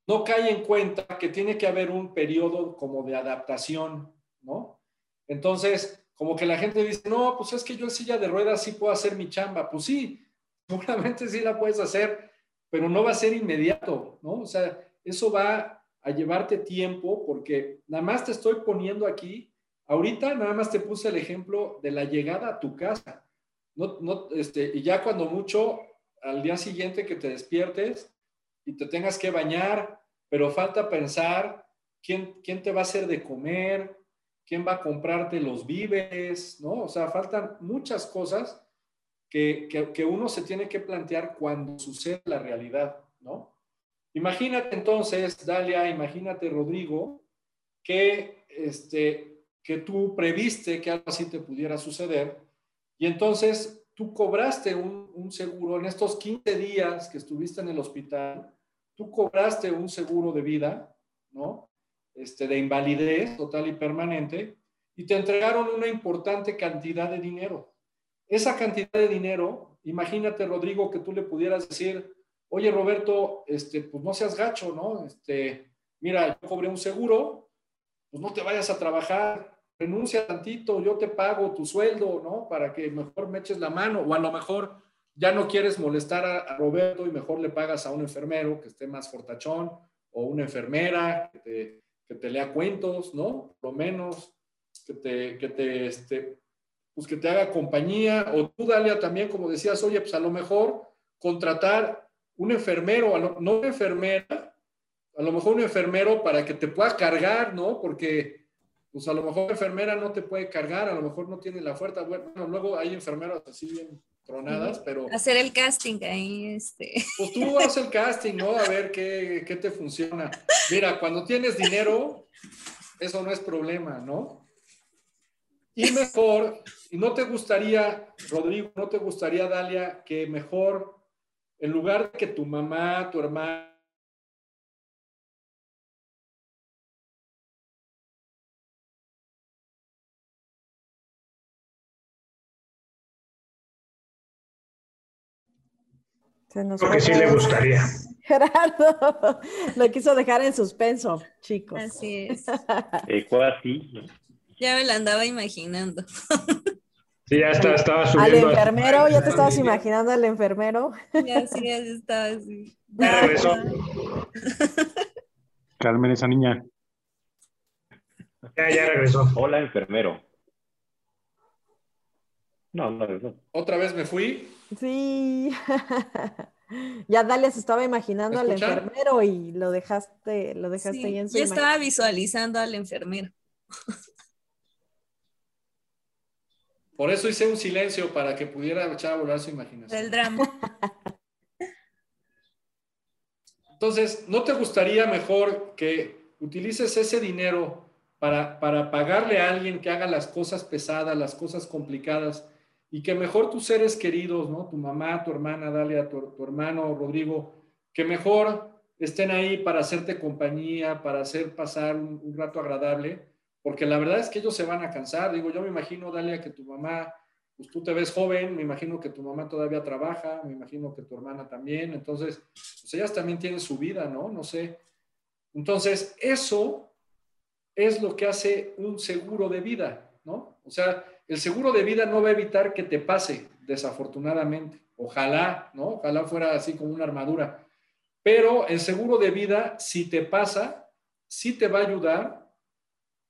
no cae en cuenta que tiene que haber un periodo como de adaptación, ¿no? Entonces, como que la gente dice, no, pues es que yo en silla de ruedas sí puedo hacer mi chamba. Pues sí, seguramente sí la puedes hacer, pero no va a ser inmediato, ¿no? O sea, eso va a llevarte tiempo porque nada más te estoy poniendo aquí, ahorita nada más te puse el ejemplo de la llegada a tu casa. No, no, este, y ya cuando mucho, al día siguiente que te despiertes y te tengas que bañar, pero falta pensar quién, quién te va a hacer de comer, quién va a comprarte los víveres, ¿no? O sea, faltan muchas cosas que, que, que uno se tiene que plantear cuando sucede la realidad, ¿no? Imagínate entonces, Dalia, imagínate Rodrigo, que, este, que tú previste que algo así te pudiera suceder y entonces tú cobraste un, un seguro en estos 15 días que estuviste en el hospital, tú cobraste un seguro de vida, ¿no? Este, de invalidez total y permanente, y te entregaron una importante cantidad de dinero. Esa cantidad de dinero, imagínate, Rodrigo, que tú le pudieras decir, oye, Roberto, este, pues no seas gacho, ¿no? Este, mira, yo cobré un seguro, pues no te vayas a trabajar, renuncia tantito, yo te pago tu sueldo, ¿no? Para que mejor me eches la mano, o a lo mejor ya no quieres molestar a, Roberto y mejor le pagas a un enfermero que esté más fortachón, o una enfermera que te, lea cuentos, ¿no? Por lo menos que te, que te, este, pues que te haga compañía, o tú, Dalia, también, como decías, oye, pues a lo mejor contratar un enfermero, no una enfermera, a lo mejor un enfermero para que te pueda cargar, ¿no? Porque, pues a lo mejor la enfermera no te puede cargar, a lo mejor no tiene la fuerza. Bueno, luego hay enfermeras así bien tronadas, pero... Hacer el casting ahí, este... Pues tú haces el casting, ¿no? A ver qué, qué te funciona. Mira, cuando tienes dinero, eso no es problema, ¿no? Y mejor, y no te gustaría, Rodrigo, no te gustaría, Dalia, que mejor, en lugar de que tu mamá, tu hermana, Creo que sí le gustaría. Gerardo lo quiso dejar en suspenso, chicos. Así es. así. Ya me la andaba imaginando. Sí, ya está, estaba subiendo. Al enfermero, ya te estabas imaginando al enfermero. Ya, sí, ya estaba así. Ya regresó. Calmen esa niña. Ya, ya regresó. Hola, enfermero. No, no regresó. Otra vez me fui. Sí. ya Dalia se estaba imaginando al enfermero y lo dejaste, lo dejaste ahí en su Yo estaba visualizando al enfermero. Por eso hice un silencio para que pudiera echar a volar su imaginación. El drama. Entonces, ¿no te gustaría mejor que utilices ese dinero para, para pagarle a alguien que haga las cosas pesadas, las cosas complicadas, y que mejor tus seres queridos, ¿no? Tu mamá, tu hermana, Dalia, tu, tu hermano, Rodrigo, que mejor estén ahí para hacerte compañía, para hacer pasar un, rato agradable, porque la verdad es que ellos se van a cansar. Digo, yo me imagino, Dalia, que tu mamá, pues tú te ves joven, me imagino que tu mamá todavía trabaja, me imagino que tu hermana también, entonces, pues ellas también tienen su vida, ¿no? No sé. Entonces, eso es lo que hace un seguro de vida, ¿no? O sea, el seguro de vida no va a evitar que te pase, desafortunadamente. Ojalá, ¿no? Ojalá fuera así como una armadura. Pero el seguro de vida, si te pasa, sí te va a ayudar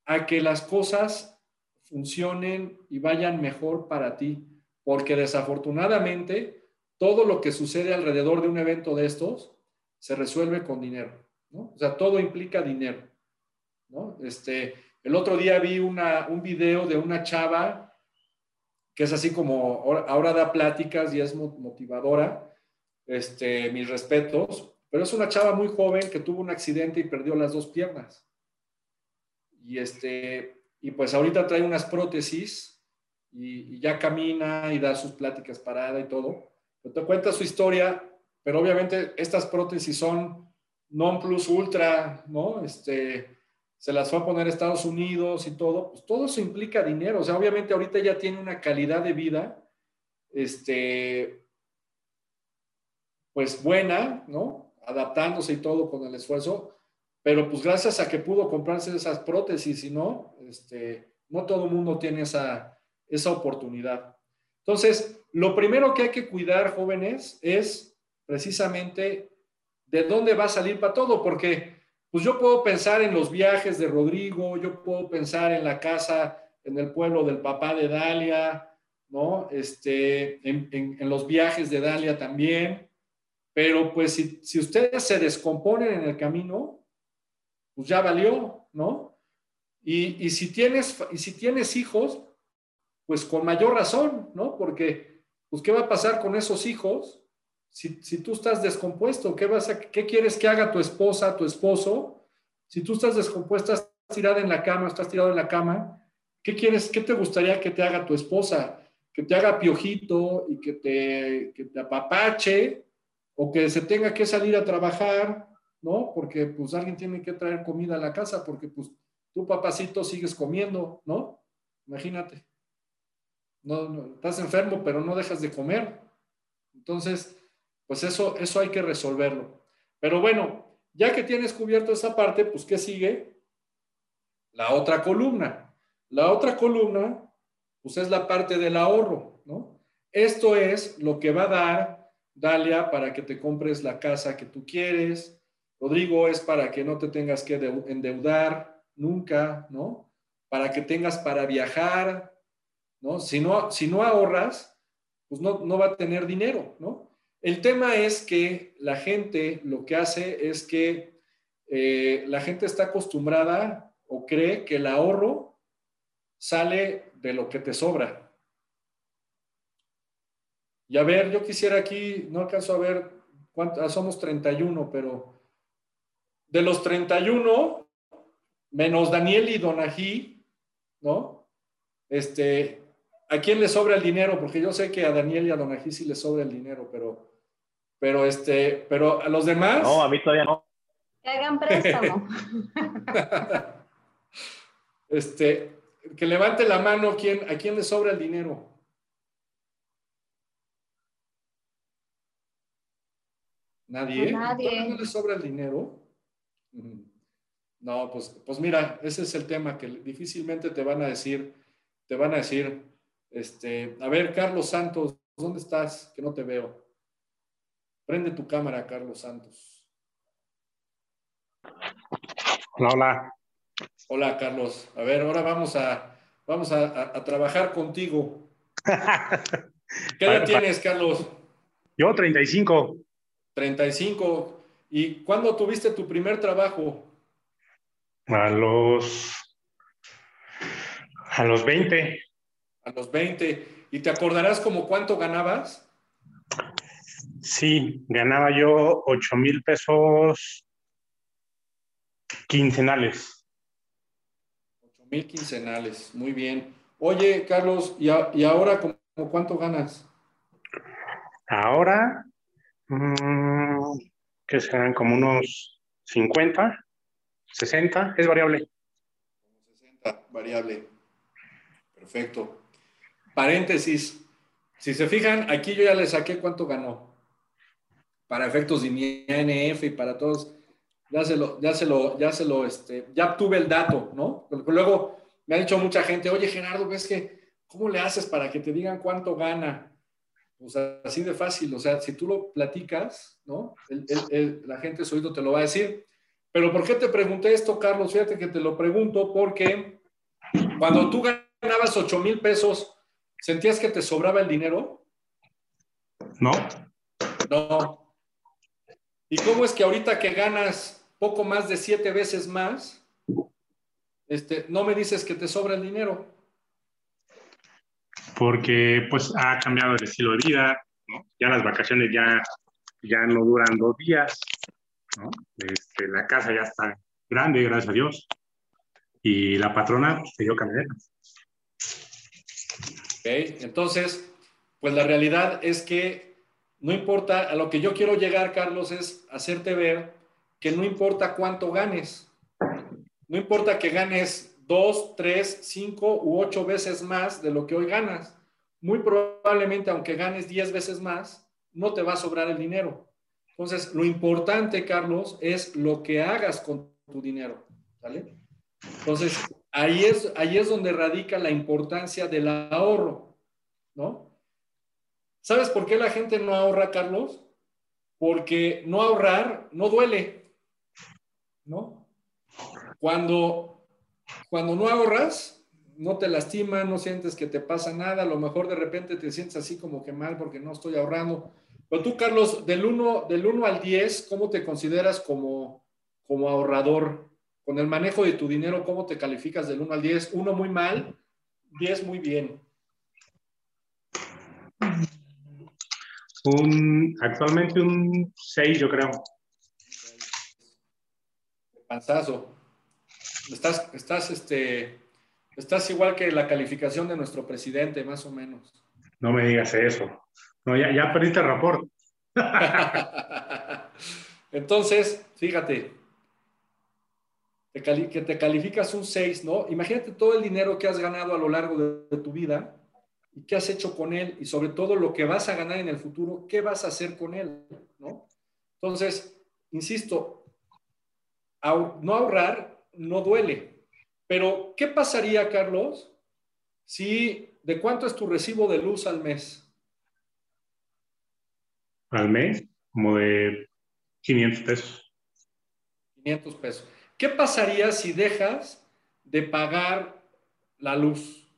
a que las cosas funcionen y vayan mejor para ti. Porque desafortunadamente, todo lo que sucede alrededor de un evento de estos se resuelve con dinero, ¿no? O sea, todo implica dinero, ¿no? Este, el otro día vi una, un video de una chava que es así como ahora da pláticas y es motivadora. Este, mis respetos, pero es una chava muy joven que tuvo un accidente y perdió las dos piernas. Y, este, y pues ahorita trae unas prótesis y, ya camina y da sus pláticas parada y todo. Pero te cuenta su historia, pero obviamente estas prótesis son non plus ultra, ¿no? Este, se las fue a poner Estados Unidos y todo, pues todo eso implica dinero. O sea, obviamente ahorita ya tiene una calidad de vida, este, pues buena, ¿no? Adaptándose y todo con el esfuerzo, pero pues gracias a que pudo comprarse esas prótesis y no, este, no todo el mundo tiene esa, esa oportunidad. Entonces, lo primero que hay que cuidar, jóvenes, es precisamente de dónde va a salir para todo, porque pues yo puedo pensar en los viajes de Rodrigo, yo puedo pensar en la casa en el pueblo del papá de Dalia, ¿no? Este, en, los viajes de Dalia también, pero pues si, ustedes se descomponen en el camino, pues ya valió, ¿no? Y, si tienes, y si tienes hijos, pues con mayor razón, ¿no? Porque, pues, ¿qué va a pasar con esos hijos si, tú estás descompuesto, ¿qué, vas a, ¿qué quieres que haga tu esposa, tu esposo? Si tú estás descompuesta, tirada en la cama, estás tirado en la cama, ¿qué quieres, qué te gustaría que te haga tu esposa? Que te haga piojito y que te, que te apapache o que se tenga que salir a trabajar, ¿no? Porque pues alguien tiene que traer comida a la casa porque pues tú papacito sigues comiendo, ¿no? Imagínate. No, no, estás enfermo, pero no dejas de comer. Entonces, pues eso, eso hay que resolverlo. Pero bueno, ya que tienes cubierto esa parte, pues ¿qué sigue? La otra columna. La otra columna, pues es la parte del ahorro, ¿no? Esto es lo que va a dar Dalia para que te compres la casa que tú quieres. Rodrigo es para que no te tengas que endeudar nunca, ¿no? Para que tengas para viajar, ¿no? Si no, si no ahorras, pues no, no va a tener dinero, ¿no? El tema es que la gente lo que hace es que eh, la gente está acostumbrada o cree que el ahorro sale de lo que te sobra. Y a ver, yo quisiera aquí, no alcanzo a ver cuántos, ah, somos 31, pero de los 31, menos Daniel y Donají, ¿no? Este, ¿a quién le sobra el dinero? Porque yo sé que a Daniel y a Donají sí le sobra el dinero, pero pero este, pero a los demás. No, a mí todavía no. Que hagan préstamo. este, que levante la mano quién, a quién le sobra el dinero. Nadie. Nadie. ¿No le sobra el dinero? No, pues, pues mira, ese es el tema que difícilmente te van a decir, te van a decir, este, a ver, Carlos Santos, ¿dónde estás? Que no te veo. Prende tu cámara, Carlos Santos. Hola, hola. Hola, Carlos. A ver, ahora vamos a, vamos a, a trabajar contigo. ¿Qué edad tienes, Carlos? Yo, 35. 35. ¿Y cuándo tuviste tu primer trabajo? A los. A los 20. A los 20. ¿Y te acordarás como cuánto ganabas? Sí, ganaba yo 8 mil pesos quincenales. 8 mil quincenales, muy bien. Oye, Carlos, ¿y, a- y ahora como cuánto ganas? Ahora, mm, que serán como unos 50, 60, es variable. 60, variable. Perfecto. Paréntesis. Si se fijan, aquí yo ya le saqué cuánto ganó. Para efectos de mi y para todos, ya se lo, ya se lo, ya se lo, este, ya obtuve el dato, ¿no? Luego me ha dicho mucha gente, oye Gerardo, ves que, ¿cómo le haces para que te digan cuánto gana? Pues así de fácil, o sea, si tú lo platicas, ¿no? El- el- el- la gente su oído te lo va a decir. Pero ¿por qué te pregunté esto, Carlos? Fíjate que te lo pregunto porque cuando tú ganabas 8 mil pesos, ¿sentías que te sobraba el dinero? ¿No? No. ¿Y cómo es que ahorita que ganas poco más de siete veces más, este, no me dices que te sobra el dinero? Porque pues ha cambiado el estilo de vida. Ya las vacaciones ya, ya no duran dos días. Este, la casa ya está grande, gracias a Dios. Y la patrona pues, se dio camioneta. ¿Ok? Entonces, pues la realidad es que no importa, a lo que yo quiero llegar, Carlos, es hacerte ver que no importa cuánto ganes. No importa que ganes dos, tres, cinco u ocho veces más de lo que hoy ganas. Muy probablemente, aunque ganes diez veces más, no te va a sobrar el dinero. Entonces, lo importante, Carlos, es lo que hagas con tu dinero. ¿Sale? Entonces, ahí es, ahí es donde radica la importancia del ahorro, ¿no? ¿Sabes por qué la gente no ahorra, Carlos? Porque no ahorrar no duele, ¿no? Cuando, cuando no ahorras, no te lastima, no sientes que te pasa nada, a lo mejor de repente te sientes así como que mal porque no estoy ahorrando. Pero tú, Carlos, del 1, del 1 al 10, ¿cómo te consideras como, como ahorrador? Con el manejo de tu dinero, ¿cómo te calificas del 1 al 10? 1 muy mal, 10 muy bien. Un, actualmente un 6, yo creo. Panzazo. Estás, estás, este, estás igual que la calificación de nuestro presidente, más o menos. No me digas eso. No, ya, ya perdiste el rapport. Entonces, fíjate, que te calificas un 6, ¿no? Imagínate todo el dinero que has ganado a lo largo de, de tu vida y qué has hecho con él y sobre todo lo que vas a ganar en el futuro, qué vas a hacer con él, ¿no? Entonces, insisto, ahor- no ahorrar no duele, pero ¿qué pasaría, Carlos, si de cuánto es tu recibo de luz al mes? Al mes, como de 500 pesos. 500 pesos. ¿Qué pasaría si dejas de pagar la luz?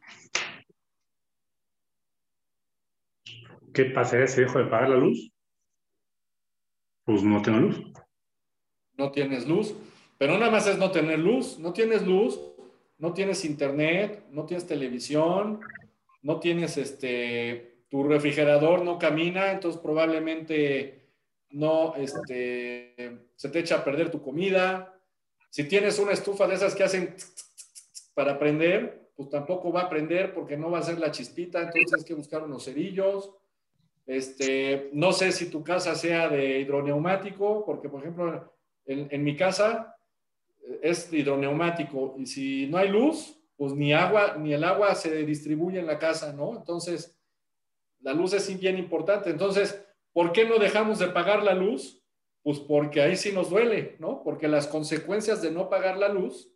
¿Qué pasaría si dejo de pagar la luz? Pues no tengo luz. No tienes luz, pero nada más es no tener luz. No tienes luz, no tienes internet, no tienes televisión, no tienes este, tu refrigerador no camina, entonces probablemente no, este, se te echa a perder tu comida. Si tienes una estufa de esas que hacen para prender, pues tampoco va a prender porque no va a ser la chispita, entonces tienes que buscar unos cerillos. Este, no sé si tu casa sea de hidroneumático, porque por ejemplo, en, mi casa es hidroneumático y si no hay luz, pues ni agua, ni el agua se distribuye en la casa, ¿no? Entonces, la luz es bien importante. Entonces, ¿por qué no dejamos de pagar la luz? Pues porque ahí sí nos duele, ¿no? Porque las consecuencias de no pagar la luz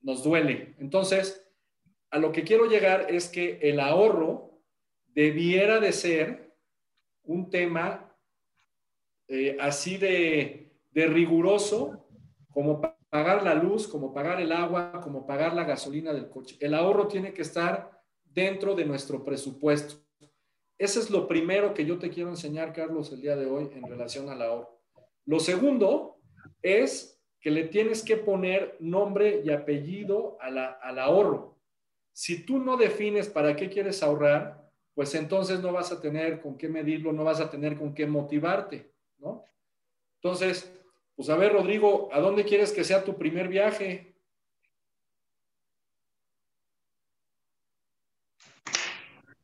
nos duele. Entonces, a lo que quiero llegar es que el ahorro debiera de ser un tema eh, así de, de riguroso como pa- pagar la luz, como pagar el agua, como pagar la gasolina del coche. El ahorro tiene que estar dentro de nuestro presupuesto. Ese es lo primero que yo te quiero enseñar, Carlos, el día de hoy en relación al ahorro. Lo segundo es que le tienes que poner nombre y apellido a al ahorro. Si tú no defines para qué quieres ahorrar, pues entonces no vas a tener con qué medirlo, no vas a tener con qué motivarte, ¿no? Entonces, pues a ver, Rodrigo, ¿a dónde quieres que sea tu primer viaje?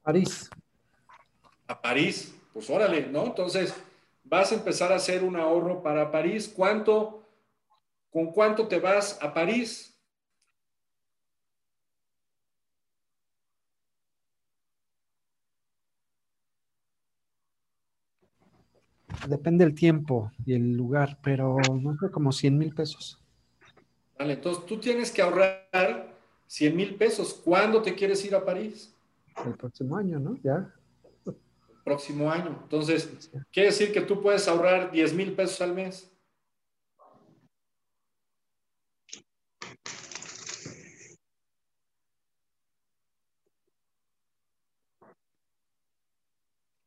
París. A París, pues órale, ¿no? Entonces, vas a empezar a hacer un ahorro para París. ¿Cuánto, con cuánto te vas a París? Depende del tiempo y el lugar, pero no sé, como 100 mil pesos. Vale, entonces tú tienes que ahorrar 100 mil pesos. ¿Cuándo te quieres ir a París? El próximo año, ¿no? Ya. Próximo año. Entonces, quiere decir que tú puedes ahorrar 10 mil pesos al mes.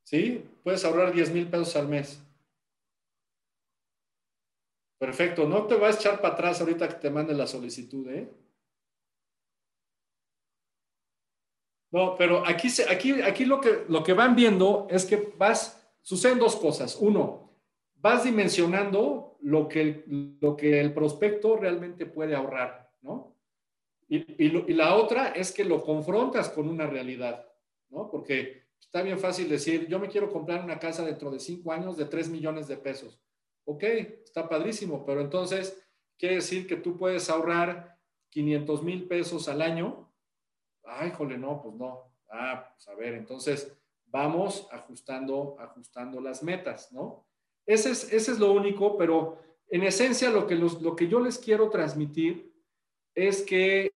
¿Sí? Puedes ahorrar 10 mil pesos al mes. Perfecto. No te vas a echar para atrás ahorita que te mande la solicitud, ¿eh? No, pero aquí, aquí, aquí lo, que, lo que van viendo es que vas, suceden dos cosas. Uno, vas dimensionando lo que el, lo que el prospecto realmente puede ahorrar, ¿no? Y, y la otra es que lo confrontas con una realidad, ¿no? Porque está bien fácil decir, yo me quiero comprar una casa dentro de cinco años de 3 millones de pesos. Ok, está padrísimo, pero entonces quiere decir que tú puedes ahorrar 500 mil pesos al año Ay, jole, no, pues no. Ah, pues a ver, entonces vamos ajustando, ajustando las metas, ¿no? Ese es, ese es lo único, pero en esencia lo que, los, lo que yo les quiero transmitir es que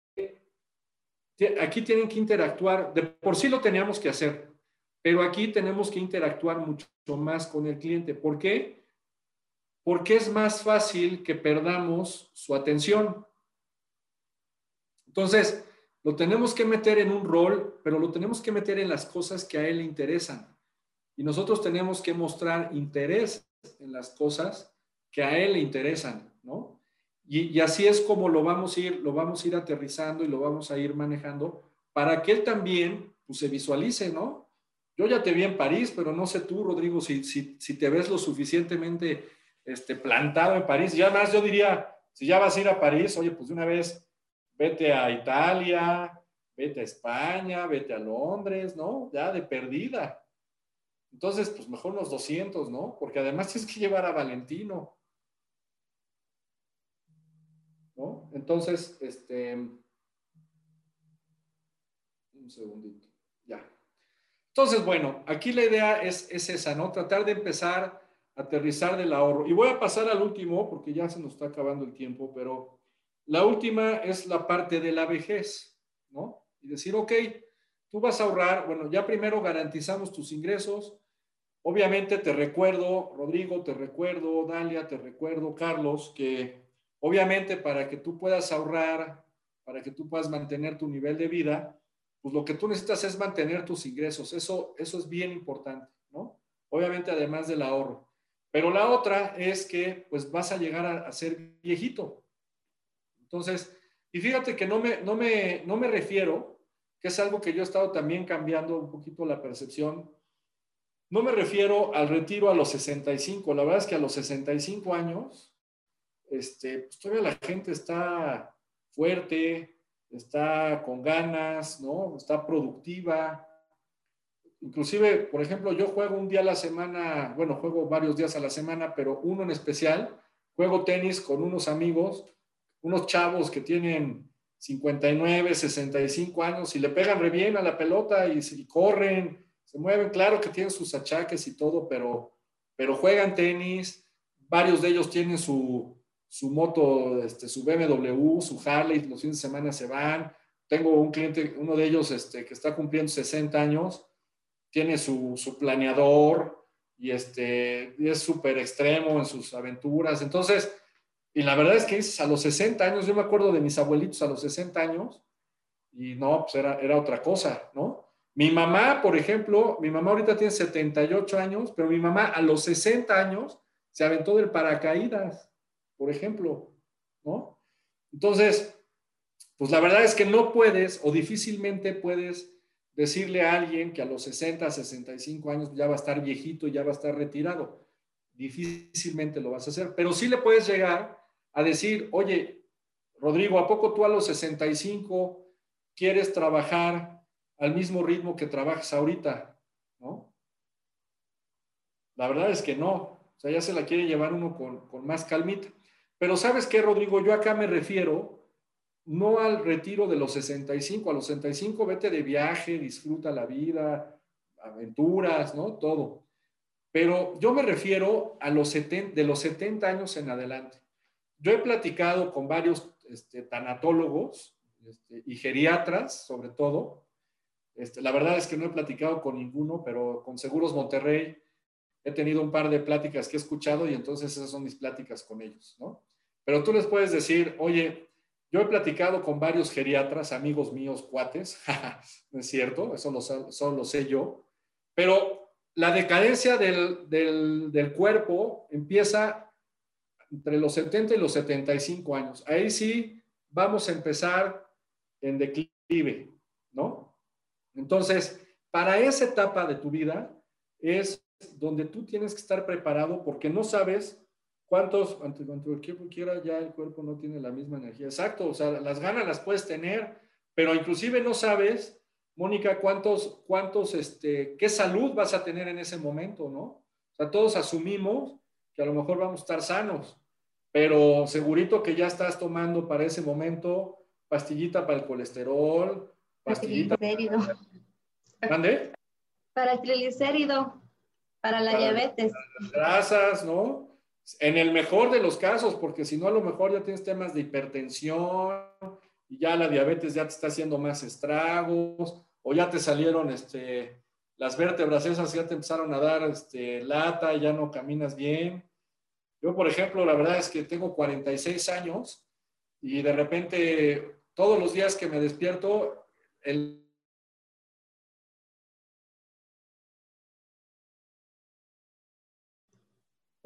aquí tienen que interactuar, de por sí lo teníamos que hacer, pero aquí tenemos que interactuar mucho más con el cliente. ¿Por qué? Porque es más fácil que perdamos su atención. Entonces, lo tenemos que meter en un rol, pero lo tenemos que meter en las cosas que a él le interesan. Y nosotros tenemos que mostrar interés en las cosas que a él le interesan, ¿no? Y, así es como lo vamos a ir, lo vamos a ir aterrizando y lo vamos a ir manejando para que él también pues, se visualice, ¿no? Yo ya te vi en París, pero no sé tú, Rodrigo, si, si, si te ves lo suficientemente este, plantado en París. Ya más yo diría, Si ya vas a ir a París, oye, pues de una vez vete a Italia, vete a España, vete a Londres, ¿no? Ya de perdida. Entonces, pues mejor unos 200, ¿no? Porque además tienes que llevar a Valentino. ¿No? Entonces, este... Un segundito. Ya. Entonces, bueno, aquí la idea es, es esa, ¿no? Tratar de empezar aterrizar del ahorro. Y voy a pasar al último, porque ya se nos está acabando el tiempo, pero la última es la parte de la vejez, ¿no? Y decir, ok, tú vas a ahorrar, bueno, ya primero garantizamos tus ingresos. Obviamente te recuerdo, Rodrigo, te recuerdo, Dalia, te recuerdo, Carlos, que obviamente para que tú puedas ahorrar, para que tú puedas mantener tu nivel de vida, pues lo que tú necesitas es mantener tus ingresos. Eso, eso es bien importante, ¿no? Obviamente además del ahorro. Pero la otra es que pues vas a llegar a, ser viejito. Entonces, y fíjate que no me, no, me, no me refiero, que es algo que yo he estado también cambiando un poquito la percepción, no me refiero al retiro a los 65. La verdad es que a los 65 años, este, pues todavía la gente está fuerte, está con ganas, ¿no? Está productiva. Inclusive, por ejemplo, yo juego un día a la semana, bueno, juego varios días a la semana, pero uno en especial, juego tenis con unos amigos, unos chavos que tienen 59, 65 años y le pegan re bien a la pelota y, y corren, se mueven, claro que tienen sus achaques y todo, pero, pero juegan tenis, varios de ellos tienen su, su moto, este, su BMW, su Harley, los fines de semana se van. Tengo un cliente, uno de ellos este, que está cumpliendo 60 años, tiene su, su planeador y este, es súper extremo en sus aventuras. Entonces, y la verdad es que es a los 60 años, yo me acuerdo de mis abuelitos a los 60 años, y no, pues era, era otra cosa, ¿no? Mi mamá, por ejemplo, mi mamá ahorita tiene 78 años, pero mi mamá a los 60 años se aventó del paracaídas, por ejemplo, ¿no? Entonces, pues la verdad es que no puedes o difícilmente puedes decirle a alguien que a los 60, 65 años ya va a estar viejito, ya va a estar retirado. Difícilmente lo vas a hacer, pero sí le puedes llegar a decir, oye, Rodrigo, ¿a poco tú a los 65 quieres trabajar al mismo ritmo que trabajas ahorita? ¿No? La verdad es que no. O sea, ya se la quiere llevar uno con, con más calmita. Pero ¿sabes qué, Rodrigo? Yo acá me refiero no al retiro de los 65. A los 65 vete de viaje, disfruta la vida, aventuras, ¿no? Todo. Pero yo me refiero a los 70, de los 70 años en adelante. Yo he platicado con varios este, tanatólogos este, y geriatras, sobre todo. Este, la verdad es que no he platicado con ninguno, pero con Seguros Monterrey he tenido un par de pláticas que he escuchado y entonces esas son mis pláticas con ellos, ¿no? Pero tú les puedes decir, oye, yo he platicado con varios geriatras, amigos míos, cuates, no es cierto, eso lo, lo sé yo, pero la decadencia del, del, del, cuerpo empieza entre los 70 y los 75 años. Ahí sí vamos a empezar en declive, ¿no? Entonces, para esa etapa de tu vida es donde tú tienes que estar preparado porque no sabes cuántos, ante el tiempo quiera, ya el cuerpo no tiene la misma energía. Exacto, o sea, las ganas las puedes tener, pero inclusive no sabes, Mónica, cuántos, cuántos, este, qué salud vas a tener en ese momento, ¿no? O sea, todos asumimos que a lo mejor vamos a estar sanos, pero segurito que ya estás tomando para ese momento pastillita para el colesterol, pastillita triglicérido. ¿Mande? Para el triglicérido, para la Para diabetes. las grasas, ¿no? En el mejor de los casos, porque si no, a lo mejor ya tienes temas de hipertensión y ya la diabetes ya te está haciendo más estragos, o ya te salieron este, las vértebras esas, ya te empezaron a dar este, lata, ya no caminas bien. Yo, por ejemplo, la verdad es que tengo 46 años y de repente todos los días que me despierto, el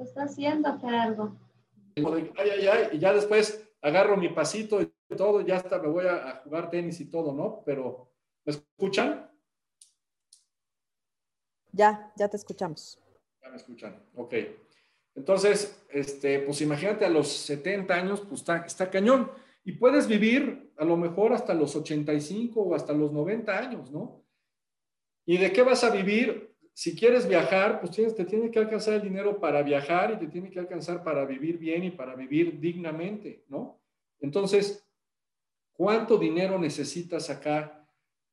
¿Qué está haciendo, Gerardo? ay, ay, ay, y ya después agarro mi pasito y todo, ya hasta me voy a, a jugar tenis y todo, ¿no? Pero, ¿me escuchan? Ya, ya te escuchamos. Ya me escuchan, ok. Entonces, este, pues imagínate a los 70 años, pues está, está cañón. Y puedes vivir a lo mejor hasta los 85 o hasta los 90 años, ¿no? ¿Y de qué vas a vivir? Si quieres viajar, pues tienes, te tiene que alcanzar el dinero para viajar y te tiene que alcanzar para vivir bien y para vivir dignamente, ¿no? Entonces, ¿cuánto dinero necesitas acá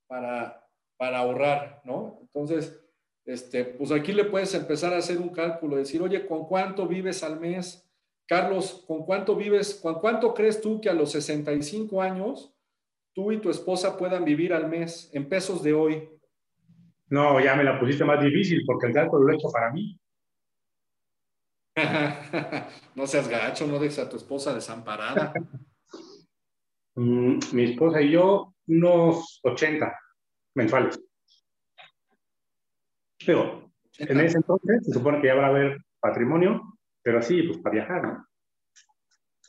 para, para ahorrar, ¿no? Entonces, este, pues aquí le puedes empezar a hacer un cálculo, decir, oye, ¿con cuánto vives al mes? Carlos, ¿con cuánto vives? ¿Con cuánto crees tú que a los 65 años tú y tu esposa puedan vivir al mes en pesos de hoy? No, ya me la pusiste más difícil porque el cálculo lo he hecho para mí. no seas gacho, no dejes a tu esposa desamparada. Mm, mi esposa y yo, unos 80 mensuales. Pero en ese entonces se supone que ya va a haber patrimonio, pero sí, pues para viajar, ¿no?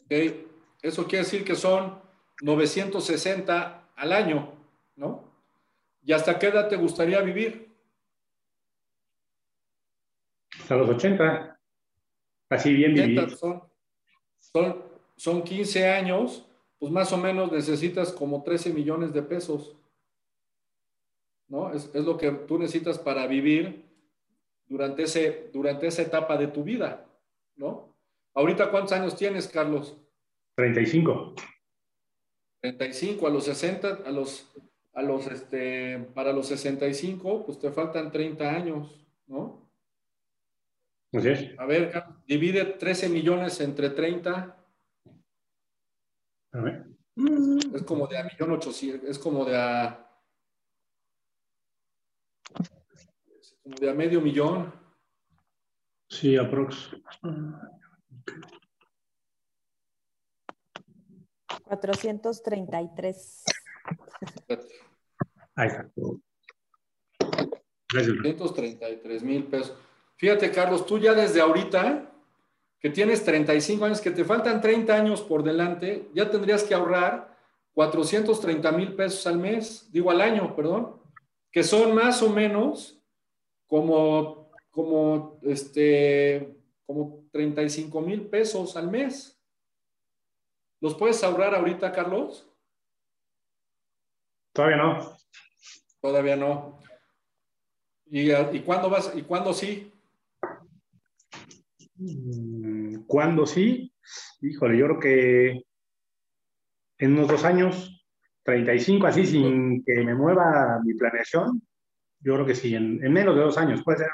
Okay. Eso quiere decir que son 960 al año, ¿no? ¿Y hasta qué edad te gustaría vivir? Hasta los 80. Así bien vivir. Son, son, son 15 años pues más o menos necesitas como 13 millones de pesos. ¿No? Es, lo que tú necesitas para vivir durante, ese, durante esa etapa de tu vida, ¿no? Ahorita, ¿cuántos años tienes, Carlos? 35. 35, a los 60, a los, a los, este, para los 65, pues te faltan 30 años, ¿no? Así es. A ver, divide 13 millones entre 30. Es como de a millón ochocientos, es como de a. como de a medio millón. Sí, aprox. 433. Ahí está. 433 mil pesos. Fíjate, Carlos, tú ya desde ahorita que tienes 35 años, que te faltan 30 años por delante, ya tendrías que ahorrar 430 mil pesos al mes, digo al año, perdón, que son más o menos como, como, este, como 35 mil pesos al mes. ¿Los puedes ahorrar ahorita, Carlos? Todavía no. Todavía no. ¿Y, y cuándo vas? ¿Y cuándo sí? Mm, ¿Cuándo sí? Híjole, yo creo que en unos dos años, 35, así sin que me mueva mi planeación, yo creo que sí, en, menos de dos años, puede ser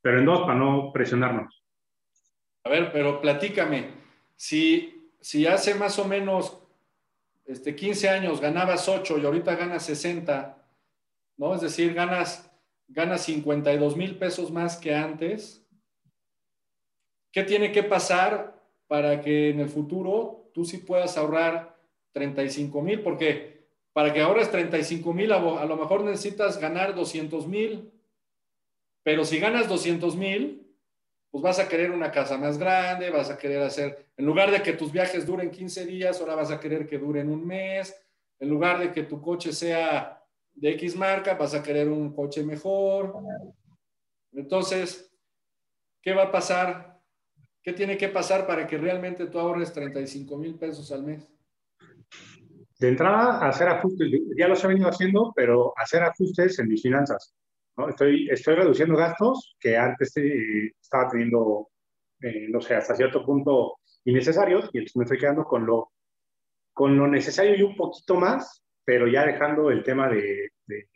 pero en dos para no presionarnos. A ver, pero platícame, si, si hace más o menos este, 15 años ganabas 8 y ahorita ganas 60, ¿no? Es decir, ganas, ganas 52 mil pesos más que antes, ¿Qué tiene que pasar para que en el futuro tú sí puedas ahorrar 35 mil? Porque para que ahorres 35 mil, a, lo mejor necesitas ganar 200 mil. Pero si ganas 200 mil, pues vas a querer una casa más grande, vas a querer hacer, en lugar de que tus viajes duren 15 días, ahora vas a querer que duren un mes. En lugar de que tu coche sea de X marca, vas a querer un coche mejor. Entonces, ¿qué va a pasar? ¿Qué tiene que pasar para que realmente tú ahorres 35 mil pesos al mes? De entrada, hacer ajustes, ya los he venido haciendo, pero hacer ajustes en mis finanzas. ¿No? Estoy, estoy reduciendo gastos que antes eh, estaba teniendo, eh, no sé, hasta cierto punto innecesarios y entonces me estoy quedando con lo, con lo necesario y un poquito más, pero ya dejando el tema de, de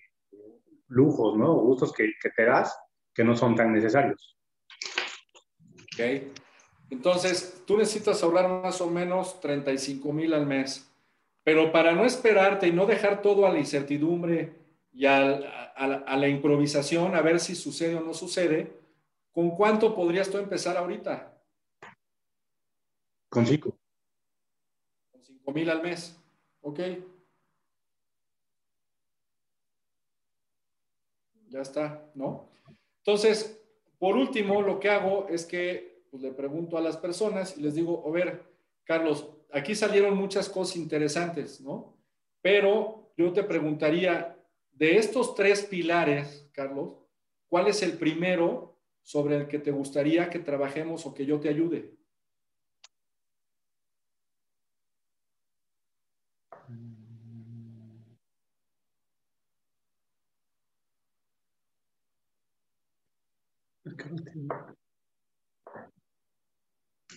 lujos, ¿no? Gustos que, que te das que no son tan necesarios. Okay. Entonces, tú necesitas ahorrar más o menos 35 mil al mes. Pero para no esperarte y no dejar todo a la incertidumbre y a, la improvisación, a ver si sucede o no sucede, ¿con cuánto podrías tú empezar ahorita? Con cinco. Con cinco mil al mes. Ok. Ya está, ¿no? Entonces, por último, lo que hago es que pues le pregunto a las personas y les digo, a ver, Carlos, aquí salieron muchas cosas interesantes, ¿no? Pero yo te preguntaría, de estos tres pilares, Carlos, ¿cuál es el primero sobre el que te gustaría que trabajemos o que yo te ayude.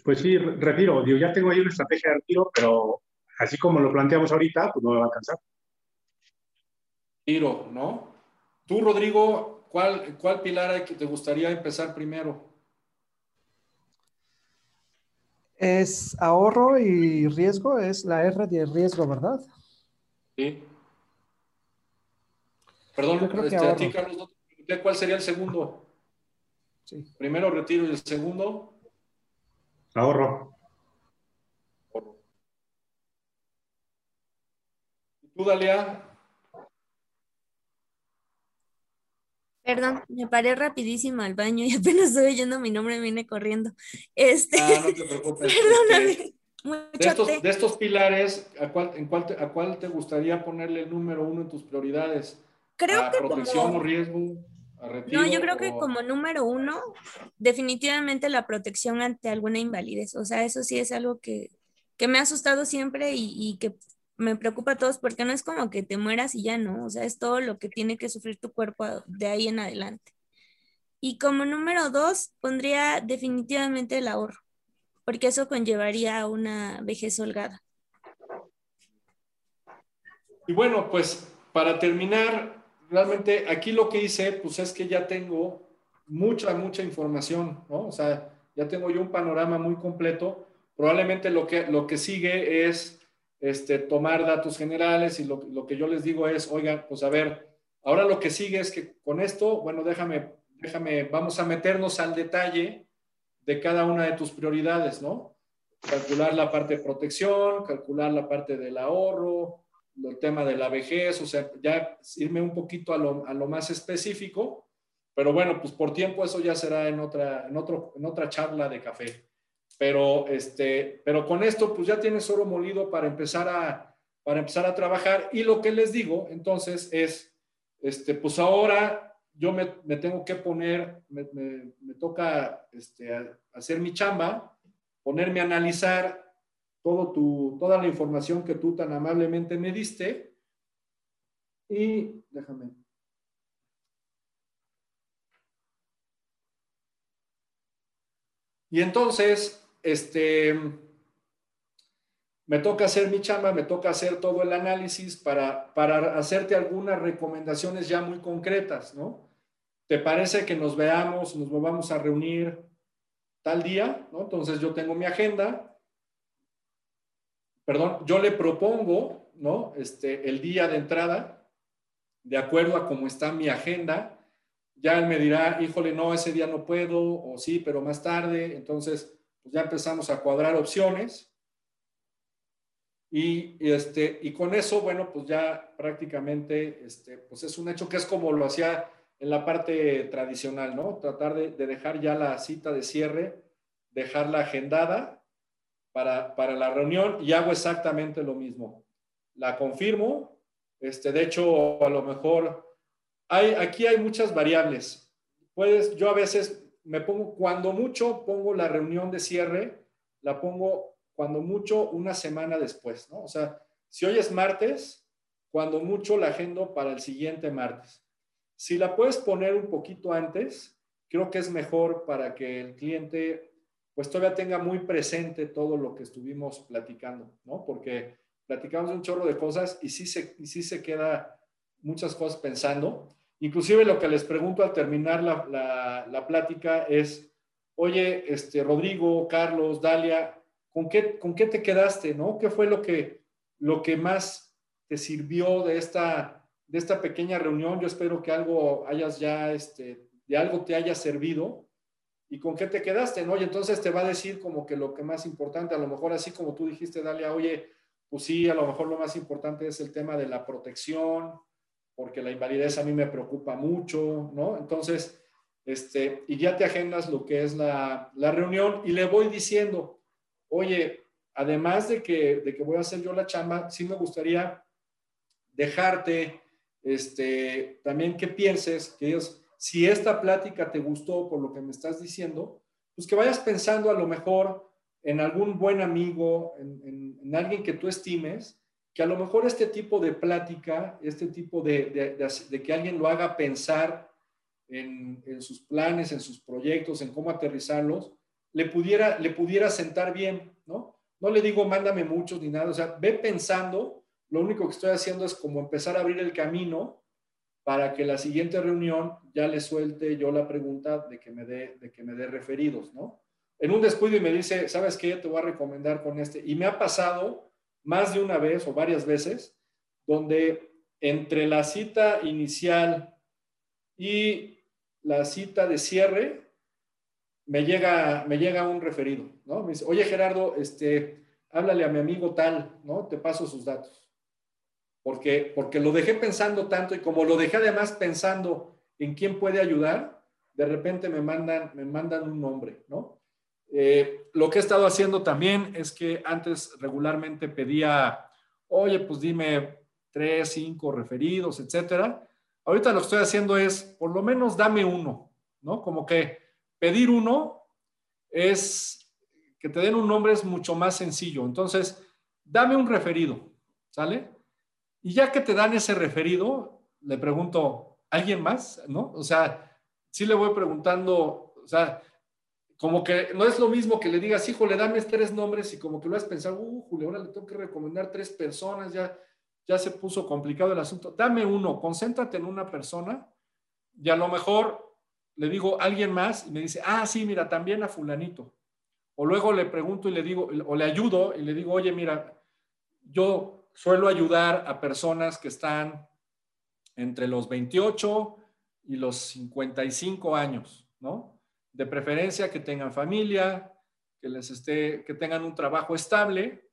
Pues sí, retiro. Ya tengo ahí una estrategia de retiro, pero así como lo planteamos ahorita, pues no me va a alcanzar. Tiro, ¿no? Tú, Rodrigo, ¿cuál, cuál pilar hay que te gustaría empezar primero? Es ahorro y riesgo, es la R de riesgo, ¿verdad? Sí. Perdón, Yo creo que este, a ti, Carlos, no te pregunté cuál sería el segundo. Sí. Primero retiro y el segundo. Ahorro. ¿Y tú, Dalia? Perdón, me paré rapidísimo al baño y apenas estoy oyendo mi nombre, me vine corriendo. Este, Ah, no te preocupes. Perdóname. de, estos, de estos pilares, ¿a cuál, en cuál te, ¿a cuál te gustaría ponerle el número uno en tus prioridades? Creo ¿A que protección como- o riesgo? ¿A retiro? No, yo creo que como número uno, definitivamente la protección ante alguna invalidez. O sea, eso sí es algo que, que me ha asustado siempre y, y que me preocupa a todos porque no es como que te mueras y ya no. O sea, es todo lo que tiene que sufrir tu cuerpo de ahí en adelante. Y como número dos, pondría definitivamente el ahorro, porque eso conllevaría una vejez holgada. Y bueno, pues para terminar, realmente aquí lo que hice, pues es que ya tengo mucha, mucha información, ¿no? O sea, ya tengo yo un panorama muy completo. Probablemente lo que, lo que sigue es este, tomar datos generales y lo, que yo les digo es, oigan, pues a ver, ahora lo que sigue es que con esto, bueno, déjame, déjame, vamos a meternos al detalle de cada una de tus prioridades, ¿no? Calcular la parte de protección, calcular la parte del ahorro, el tema de la vejez, o sea, ya irme un poquito a lo, a lo más específico, pero bueno, pues por tiempo eso ya será en otra, en otro, en otra charla de café. Pero, este, pero con esto, pues ya tienes oro molido para empezar a, para empezar a trabajar. Y lo que les digo, entonces, es, este, pues ahora yo me, tengo que poner, me, toca este, hacer mi chamba, ponerme a analizar todo tu, toda la información que tú tan amablemente me diste. Y déjame. Y entonces, este, me toca hacer mi chamba, me toca hacer todo el análisis para, para hacerte algunas recomendaciones ya muy concretas, ¿no? ¿Te parece que nos veamos, nos volvamos a reunir tal día? ¿no? Entonces yo tengo mi agenda, perdón, yo le propongo, ¿no? Este, el día de entrada, de acuerdo a cómo está mi agenda, ya él me dirá, híjole, no, ese día no puedo, o sí, pero más tarde. Entonces, pues ya empezamos a cuadrar opciones. Y, este, y con eso, bueno, pues ya prácticamente, este, pues es un hecho que es como lo hacía en la parte tradicional, ¿no? Tratar de, de dejar ya la cita de cierre, dejarla agendada para, para la reunión y hago exactamente lo mismo. La confirmo, este, de hecho, a lo mejor hay, aquí hay muchas variables. Puedes, yo a veces me pongo, cuando mucho, pongo la reunión de cierre, la pongo cuando mucho una semana después, ¿no? O sea, si hoy es martes, cuando mucho la agendo para el siguiente martes. Si la puedes poner un poquito antes, creo que es mejor para que el cliente pues todavía tenga muy presente todo lo que estuvimos platicando, ¿no? Porque platicamos un chorro de cosas y sí se, y sí se queda muchas cosas pensando. Inclusive lo que les pregunto al terminar la, la, plática es, oye, este, Rodrigo, Carlos, Dalia, ¿con qué, ¿con qué te quedaste? ¿no? ¿Qué fue lo que, lo que más te sirvió de esta, de esta pequeña reunión? Yo espero que algo hayas ya, este, de algo te haya servido. ¿Y con qué te quedaste? ¿no? Y entonces te va a decir como que lo que más importante, a lo mejor así como tú dijiste, Dalia, oye, pues sí, a lo mejor lo más importante es el tema de la protección, porque la invalidez a mí me preocupa mucho, ¿no? Entonces, este, y ya te agendas lo que es la, la reunión y le voy diciendo, oye, además de que, de que voy a hacer yo la chamba, sí me gustaría dejarte, este, también que pienses, que ellos, si esta plática te gustó por lo que me estás diciendo, pues que vayas pensando a lo mejor en algún buen amigo, en, en, alguien que tú estimes, que a lo mejor este tipo de plática, este tipo de, de, que alguien lo haga pensar en, en, sus planes, en sus proyectos, en cómo aterrizarlos, le pudiera, le pudiera sentar bien, ¿no? No le digo mándame muchos ni nada, o sea, ve pensando, lo único que estoy haciendo es como empezar a abrir el camino para que la siguiente reunión ya le suelte yo la pregunta de que me dé, de que me dé referidos, ¿no? En un descuido y me dice, ¿sabes qué? Te voy a recomendar con este. Y me ha pasado más de una vez o varias veces donde entre la cita inicial y la cita de cierre me llega, me llega un referido, ¿no? Me dice, oye Gerardo, este, háblale a mi amigo tal, ¿no? Te paso sus datos. Porque, porque lo dejé pensando tanto y como lo dejé además pensando en quién puede ayudar, de repente me mandan, me mandan un nombre, ¿no? Eh, lo que he estado haciendo también es que antes regularmente pedía, oye, pues dime tres, cinco referidos, etcétera. Ahorita lo que estoy haciendo es, por lo menos dame uno, ¿no? Como que pedir uno es que te den un nombre es mucho más sencillo. Entonces, dame un referido, ¿sale? Y ya que te dan ese referido, le pregunto, ¿alguien más? ¿No? O sea, sí le voy preguntando, o sea, como que no es lo mismo que le digas, híjole, dame tres nombres y como que lo has pensado, uh, Julio, ahora le tengo que recomendar tres personas, ya, ya se puso complicado el asunto. Dame uno, concéntrate en una persona y a lo mejor le digo alguien más y me dice, ah, sí, mira, también a fulanito. O luego le pregunto y le digo, o le ayudo y le digo, oye, mira, yo suelo ayudar a personas que están entre los 28 y los 55 años, ¿no? De preferencia que tengan familia, que les esté, que tengan un trabajo estable,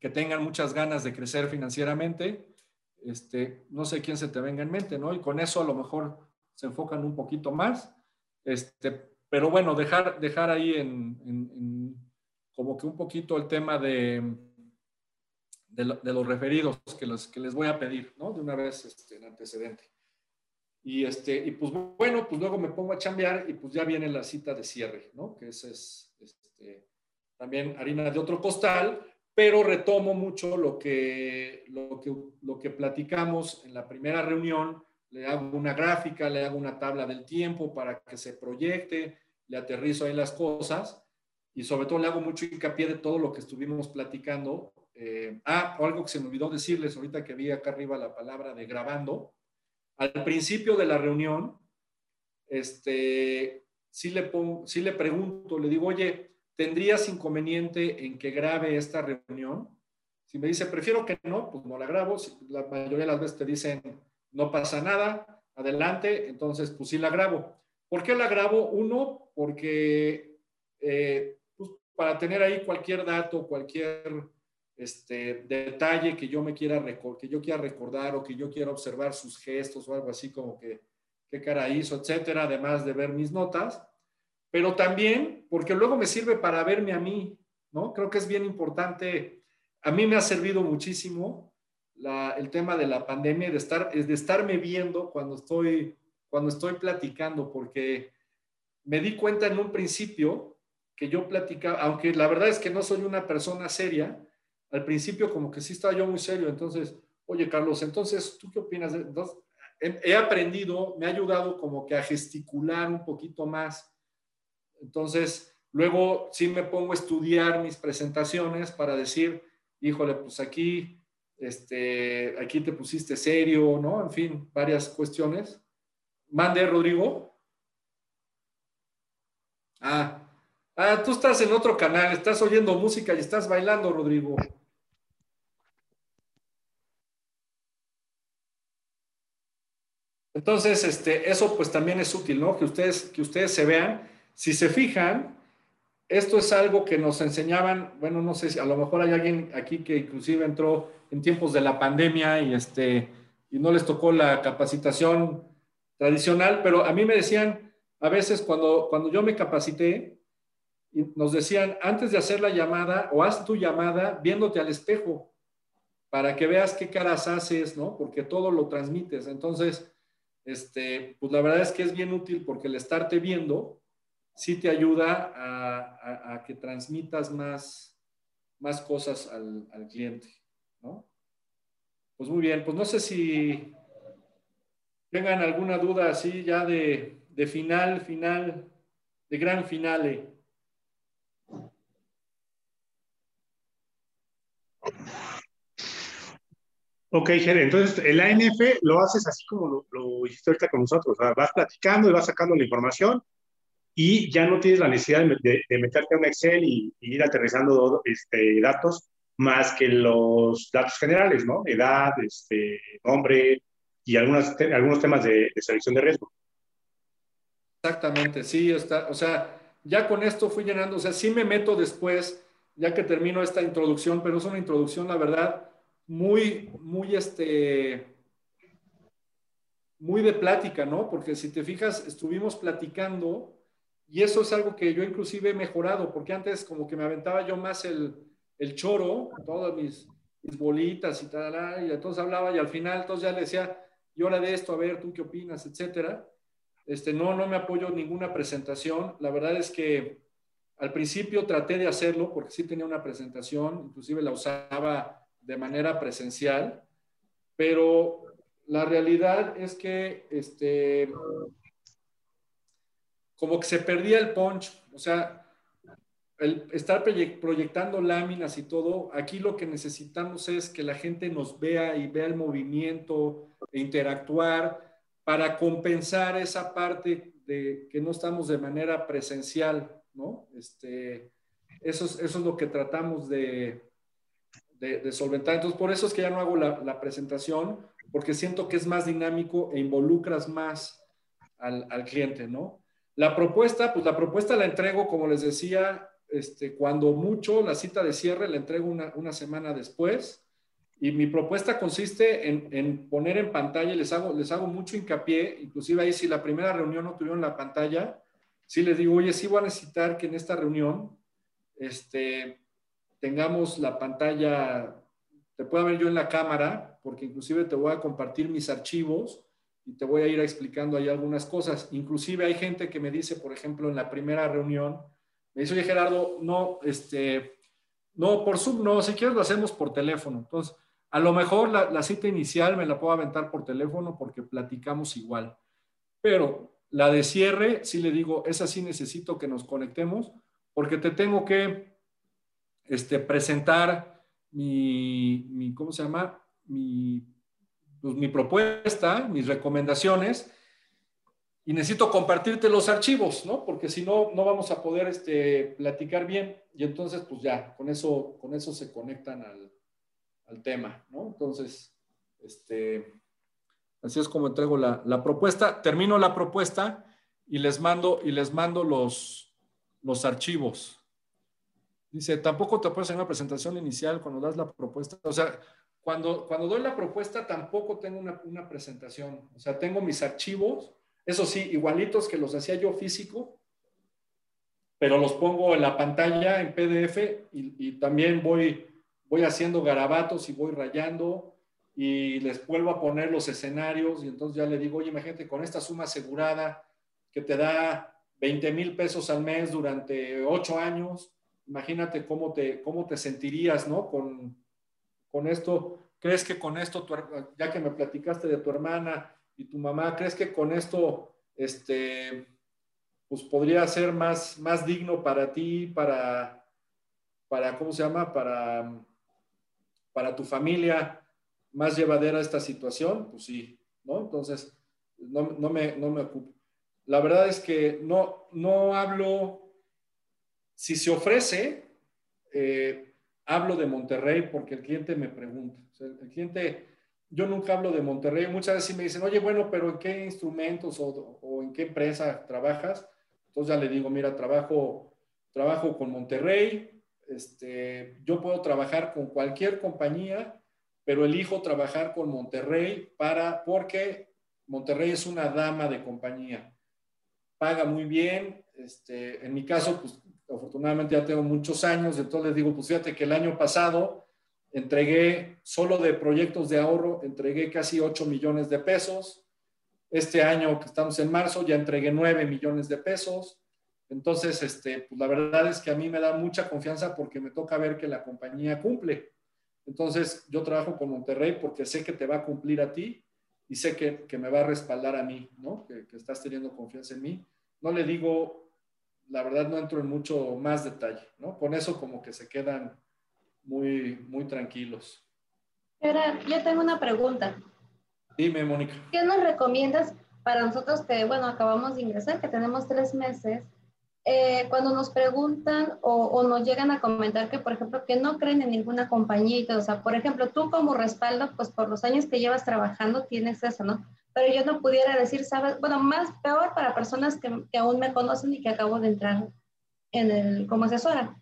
que tengan muchas ganas de crecer financieramente. Este, no sé quién se te venga en mente, ¿no? Y con eso a lo mejor se enfocan un poquito más. Este, pero bueno, dejar, dejar ahí en, como que un poquito el tema de, de, los referidos que, los, que les voy a pedir, ¿no? De una vez este, en antecedente. Y, este, y pues bueno, pues luego me pongo a chambear y pues ya viene la cita de cierre, ¿no? Que esa es este, también harina de otro costal, pero retomo mucho lo que, lo, que, lo que platicamos en la primera reunión. Le hago una gráfica, le hago una tabla del tiempo para que se proyecte, le aterrizo ahí las cosas y sobre todo le hago mucho hincapié de todo lo que estuvimos platicando. Eh, ah, algo que se me olvidó decirles ahorita que vi acá arriba la palabra de grabando al principio de la reunión, este, sí le, pongo, le pregunto, le digo, oye, ¿tendrías inconveniente en que grabe esta reunión? Si me dice, prefiero que no, pues no la grabo. la mayoría de las veces te dicen, no pasa nada, adelante, entonces pues sí la grabo. ¿Por qué la grabo? Uno, porque eh, pues, para tener ahí cualquier dato, cualquier este, detalle que yo me quiera que yo quiera recordar o que yo quiera observar sus gestos o algo así como que qué cara hizo, etcétera, además de ver mis notas, pero también porque luego me sirve para verme a mí, ¿no? Creo que es bien importante. A mí me ha servido muchísimo el tema de la pandemia, de, estar, de estarme viendo cuando estoy, cuando estoy platicando, porque me di cuenta en un principio que yo platicaba, aunque la verdad es que no soy una persona seria, al principio como que sí estaba yo muy serio, entonces, oye Carlos, entonces, ¿tú qué opinas? Entonces, he aprendido, me ha ayudado como que a gesticular un poquito más. Entonces, luego sí me pongo a estudiar mis presentaciones para decir, híjole, pues aquí, este, aquí te pusiste serio, ¿no? En fin, varias cuestiones. Mande, Rodrigo. Ah, ah, tú estás en otro canal, estás oyendo música y estás bailando, Rodrigo. Entonces, este, eso pues también es útil, ¿no? Que ustedes, que ustedes se vean. Si se fijan, esto es algo que nos enseñaban, bueno, no sé si a lo mejor hay alguien aquí que inclusive entró en tiempos de la pandemia y, este, y no les tocó la capacitación tradicional, pero a mí me decían, a veces cuando, cuando yo me capacité, nos decían, antes de hacer la llamada o haz tu llamada viéndote al espejo para que veas qué caras haces, ¿no? Porque todo lo transmites. Entonces, este, pues la verdad es que es bien útil porque el estarte viendo sí te ayuda a, a- a que transmitas más, más cosas al, al cliente, ¿no? Pues muy bien, pues no sé si tengan alguna duda así ya de, de final, final, de gran finale. Ok, Jere, entonces el ANF lo haces así como lo, lo hiciste ahorita con nosotros, o sea, vas platicando y vas sacando la información y ya no tienes la necesidad de, de- de meterte a un Excel y, y ir aterrizando este, datos más que los datos generales, ¿no? Edad, este, nombre y algunas, te- algunos temas de, de selección de riesgo. Exactamente, sí, está, o sea, ya con esto fui llenando, o sea, sí me meto después, ya que termino esta introducción, pero es una introducción, la verdad, muy, muy, este, muy de plática, ¿no? Porque si te fijas, estuvimos platicando y eso es algo que yo inclusive he mejorado, porque antes como que me aventaba yo más el, el choro, todas mis, mis bolitas y tal, y entonces hablaba y al final entonces ya le decía, y ahora de esto, a ver, tú qué opinas, etcétera. Este, no, no me apoyo ninguna presentación. La verdad es que al principio traté de hacerlo porque sí tenía una presentación, inclusive la usaba de manera presencial, pero la realidad es que este, como que se perdía el punch, o sea, el estar proye- proyectando láminas y todo, aquí lo que necesitamos es que la gente nos vea y vea el movimiento e interactuar para compensar esa parte de que no estamos de manera presencial, ¿no? Este, eso, es, eso es lo que tratamos de, de, de solventar. Entonces, por eso es que ya no hago la, la presentación, porque siento que es más dinámico e involucras más al, al cliente, ¿no? La propuesta, pues la propuesta la entrego, como les decía, este, cuando mucho, la cita de cierre la entrego una, una semana después. Y mi propuesta consiste en, en, poner en pantalla, les hago, les hago mucho hincapié, inclusive ahí si la primera reunión no tuvieron la pantalla, sí les digo, oye, sí voy a necesitar que en esta reunión este, tengamos la pantalla, te pueda ver yo en la cámara, porque inclusive te voy a compartir mis archivos y te voy a ir explicando ahí algunas cosas. Inclusive hay gente que me dice, por ejemplo, en la primera reunión, me dice, oye Gerardo, no, este, no, por Zoom no, si quieres lo hacemos por teléfono. Entonces, a lo mejor la, cita inicial me la puedo aventar por teléfono porque platicamos igual. Pero la de cierre, sí le digo, esa sí necesito que nos conectemos porque te tengo que este, presentar mi, mi, ¿cómo se llama? Mi, pues, mi propuesta, mis recomendaciones y necesito compartirte los archivos, ¿no? Porque si no, no vamos a poder este, platicar bien y entonces, pues ya, con eso, con eso se conectan al, tema, ¿no? Entonces, este, así es como entrego la, la, propuesta. Termino la propuesta y les mando, y les mando los, los archivos. Dice, tampoco te puedes hacer una presentación inicial cuando das la propuesta. O sea, cuando, cuando doy la propuesta tampoco tengo una, una presentación. O sea, tengo mis archivos, eso sí, igualitos que los hacía yo físico, pero los pongo en la pantalla en PDF y, y también voy voy haciendo garabatos y voy rayando y les vuelvo a poner los escenarios y entonces ya le digo, oye, imagínate con esta suma asegurada que te da 20 mil pesos al mes durante ocho años, imagínate cómo te, cómo te sentirías, ¿no? Con, con esto, ¿crees que con esto, tu, ya que me platicaste de tu hermana y tu mamá, ¿crees que con esto, este, pues podría ser más, más digno para ti, para, para, ¿cómo se llama? Para para tu familia más llevadera esta situación, pues sí, ¿no? Entonces, no, no, me, no me ocupo. La verdad es que no, no hablo, si se ofrece, eh, hablo de Monterrey porque el cliente me pregunta. El cliente, yo nunca hablo de Monterrey, muchas veces me dicen, oye, bueno, pero ¿en qué instrumentos o, o en qué empresa trabajas? Entonces ya le digo, mira, trabajo, trabajo con Monterrey, este, yo puedo trabajar con cualquier compañía, pero elijo trabajar con Monterrey para, porque Monterrey es una dama de compañía. Paga muy bien. Este, en mi caso, pues afortunadamente ya tengo muchos años, entonces les digo, pues fíjate que el año pasado entregué solo de proyectos de ahorro, entregué casi 8 millones de pesos. Este año que estamos en marzo ya entregué 9 millones de pesos. Entonces, este, pues la verdad es que a mí me da mucha confianza porque me toca ver que la compañía cumple. Entonces, yo trabajo con Monterrey porque sé que te va a cumplir a ti y sé que, que me va a respaldar a mí, ¿no? Que, que, estás teniendo confianza en mí. No le digo, la verdad no entro en mucho más detalle, ¿no? Con eso como que se quedan muy, muy tranquilos. Ahora, yo tengo una pregunta. Dime, Mónica. ¿Qué nos recomiendas para nosotros que, bueno, acabamos de ingresar, que tenemos tres meses? Eh, cuando nos preguntan o, o, nos llegan a comentar que, por ejemplo, que no creen en ninguna compañía o sea, por ejemplo, tú como respaldo, pues por los años que llevas trabajando tienes eso, ¿no? Pero yo no pudiera decir, ¿sabes? Bueno, más peor para personas que, que aún me conocen y que acabo de entrar en el, como asesora.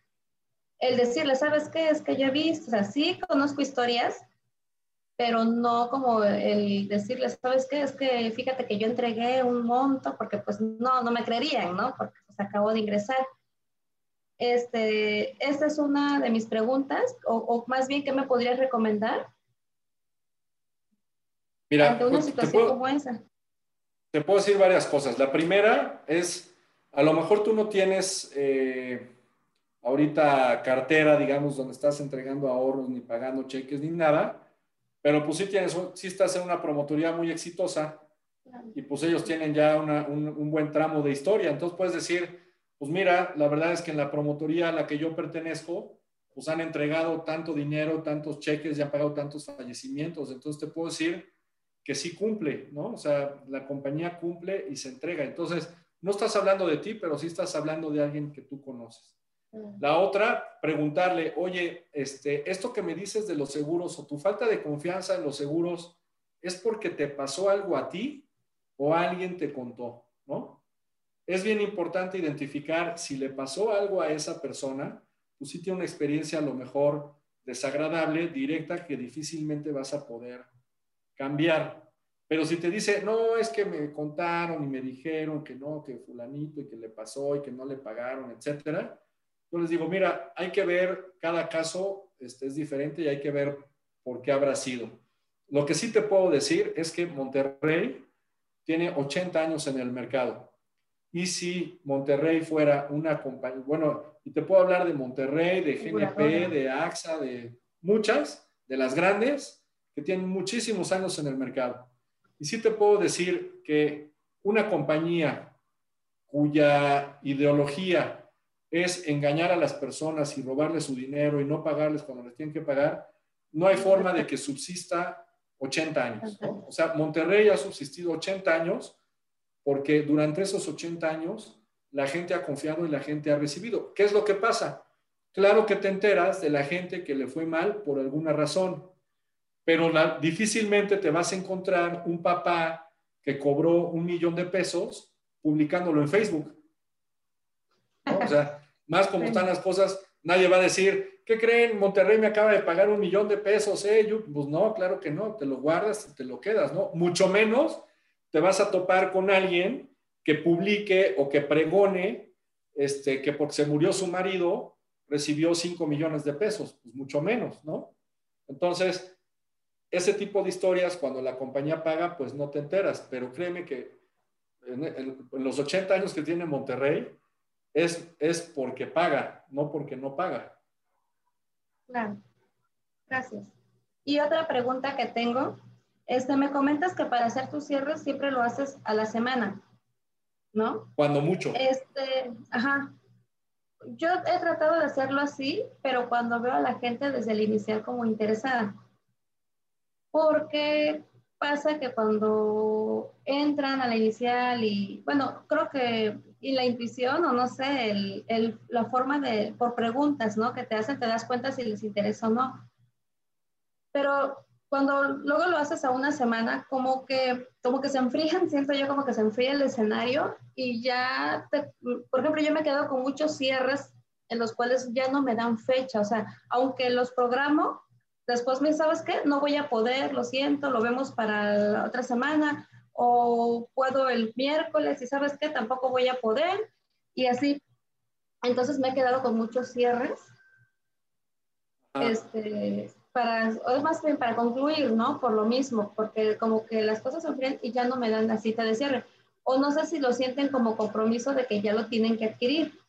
El decirle, ¿sabes qué? Es que yo he visto, o sea, sí conozco historias, pero no como el decirle, ¿sabes qué? Es que fíjate que yo entregué un monto, porque pues no, no me creerían, ¿no? Porque pues acabo de ingresar. Este, esta es una de mis preguntas, o, o más bien, ¿qué me podrías recomendar? Mira, ante una pues, situación puedo, como esa. te puedo decir varias cosas. La primera es, a lo mejor tú no tienes eh, ahorita cartera, digamos, donde estás entregando ahorros, ni pagando cheques, ni nada, pero pues sí, tienes, sí estás en una promotoría muy exitosa y pues ellos tienen ya una, un, un, buen tramo de historia. Entonces puedes decir, pues mira, la verdad es que en la promotoría a la que yo pertenezco, pues han entregado tanto dinero, tantos cheques y han pagado tantos fallecimientos. Entonces te puedo decir que sí cumple, ¿no? O sea, la compañía cumple y se entrega. Entonces, no estás hablando de ti, pero sí estás hablando de alguien que tú conoces. La otra, preguntarle, oye, este, esto que me dices de los seguros o tu falta de confianza en los seguros, ¿es porque te pasó algo a ti o alguien te contó? ¿No? Es bien importante identificar si le pasó algo a esa persona, pues sí tiene una experiencia a lo mejor desagradable, directa, que difícilmente vas a poder cambiar. Pero si te dice, no, es que me contaron y me dijeron que no, que fulanito y que le pasó y que no le pagaron, etcétera, yo les digo, mira, hay que ver, cada caso este, es diferente y hay que ver por qué habrá sido. Lo que sí te puedo decir es que Monterrey tiene 80 años en el mercado. Y si Monterrey fuera una compañía, bueno, y te puedo hablar de Monterrey, de GNP, de AXA, de muchas, de las grandes, tienen muchísimos años en el mercado. Y sí te puedo decir que una compañía cuya ideología es engañar a las personas y robarles su dinero y no pagarles cuando les tienen que pagar, no hay forma de que subsista 80 años. O sea, Monterrey ha subsistido 80 años porque durante esos 80 años la gente ha confiado y la gente ha recibido. ¿Qué es lo que pasa? Claro que te enteras de la gente que le fue mal por alguna razón, pero la, difícilmente te vas a encontrar un papá que cobró un millón de pesos publicándolo en Facebook. ¿no? O sea, más como están las cosas, nadie va a decir, ¿qué creen? Monterrey me acaba de pagar un millón de pesos, ¿eh? Yo, pues no, claro que no, te lo guardas y te lo quedas, ¿no? Mucho menos te vas a topar con alguien que publique o que pregone este, que porque se murió su marido recibió 5 millones de pesos, pues mucho menos, ¿no? Entonces, ese tipo de historias, cuando la compañía paga, pues no te enteras, pero créeme que en, en, en los 80 años que tiene Monterrey, es, es porque paga, no porque no paga. Claro. Gracias. Y otra pregunta que tengo, este, me comentas que para hacer tus cierres siempre lo haces a la semana, ¿no? Cuando mucho. Este, ajá. Yo he tratado de hacerlo así, pero cuando veo a la gente desde el inicial como interesada. Porque pasa que cuando entran a la inicial y, bueno, creo que, y la intuición o no sé, el, el, la forma de, por preguntas, ¿no? Que te hacen, te das cuenta si les interesa o no. Pero cuando luego lo haces a una semana, como que, como que se enfrían, siento yo como que se enfría el escenario y ya, te, por ejemplo, yo me quedo con muchos cierres en los cuales ya no me dan fecha, o sea, aunque los programo, Después me ¿sabes qué? No voy a poder, lo siento, lo vemos para la otra semana, o puedo el miércoles y ¿sabes qué? Tampoco voy a poder, y así. Entonces me he quedado con muchos cierres. Ah. Este, para, o más bien para concluir, ¿no? Por lo mismo, porque como que las cosas se enfrían y ya no me dan la cita de cierre. O no sé si lo sienten como compromiso de que ya lo tienen que adquirir.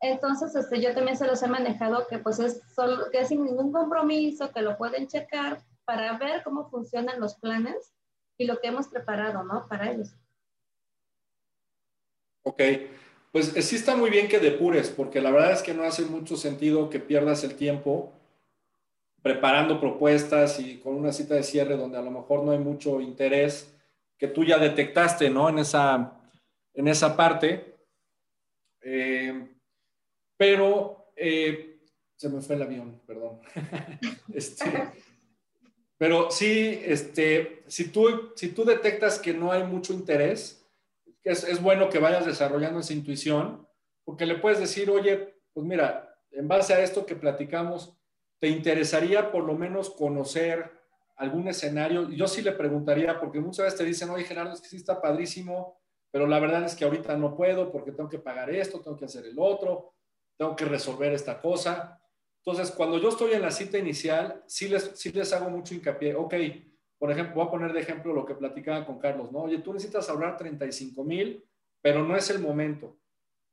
Entonces, este, yo también se los he manejado que pues es solo, que sin ningún compromiso, que lo pueden checar para ver cómo funcionan los planes y lo que hemos preparado, ¿no? Para ellos. Ok, pues eh, sí está muy bien que depures, porque la verdad es que no hace mucho sentido que pierdas el tiempo preparando propuestas y con una cita de cierre donde a lo mejor no hay mucho interés que tú ya detectaste, ¿no? En esa, en esa parte. Eh, pero eh, se me fue el avión, perdón. este, pero sí, este, si, tú, si tú detectas que no hay mucho interés, es, es bueno que vayas desarrollando esa intuición, porque le puedes decir, oye, pues mira, en base a esto que platicamos, ¿te interesaría por lo menos conocer algún escenario? Yo sí le preguntaría, porque muchas veces te dicen, oye, Gerardo, es que sí está padrísimo, pero la verdad es que ahorita no puedo porque tengo que pagar esto, tengo que hacer el otro, tengo que resolver esta cosa. Entonces, cuando yo estoy en la cita inicial, sí les, sí les hago mucho hincapié. Ok, por ejemplo, voy a poner de ejemplo lo que platicaba con Carlos, ¿no? Oye, tú necesitas ahorrar 35 mil, pero no es el momento.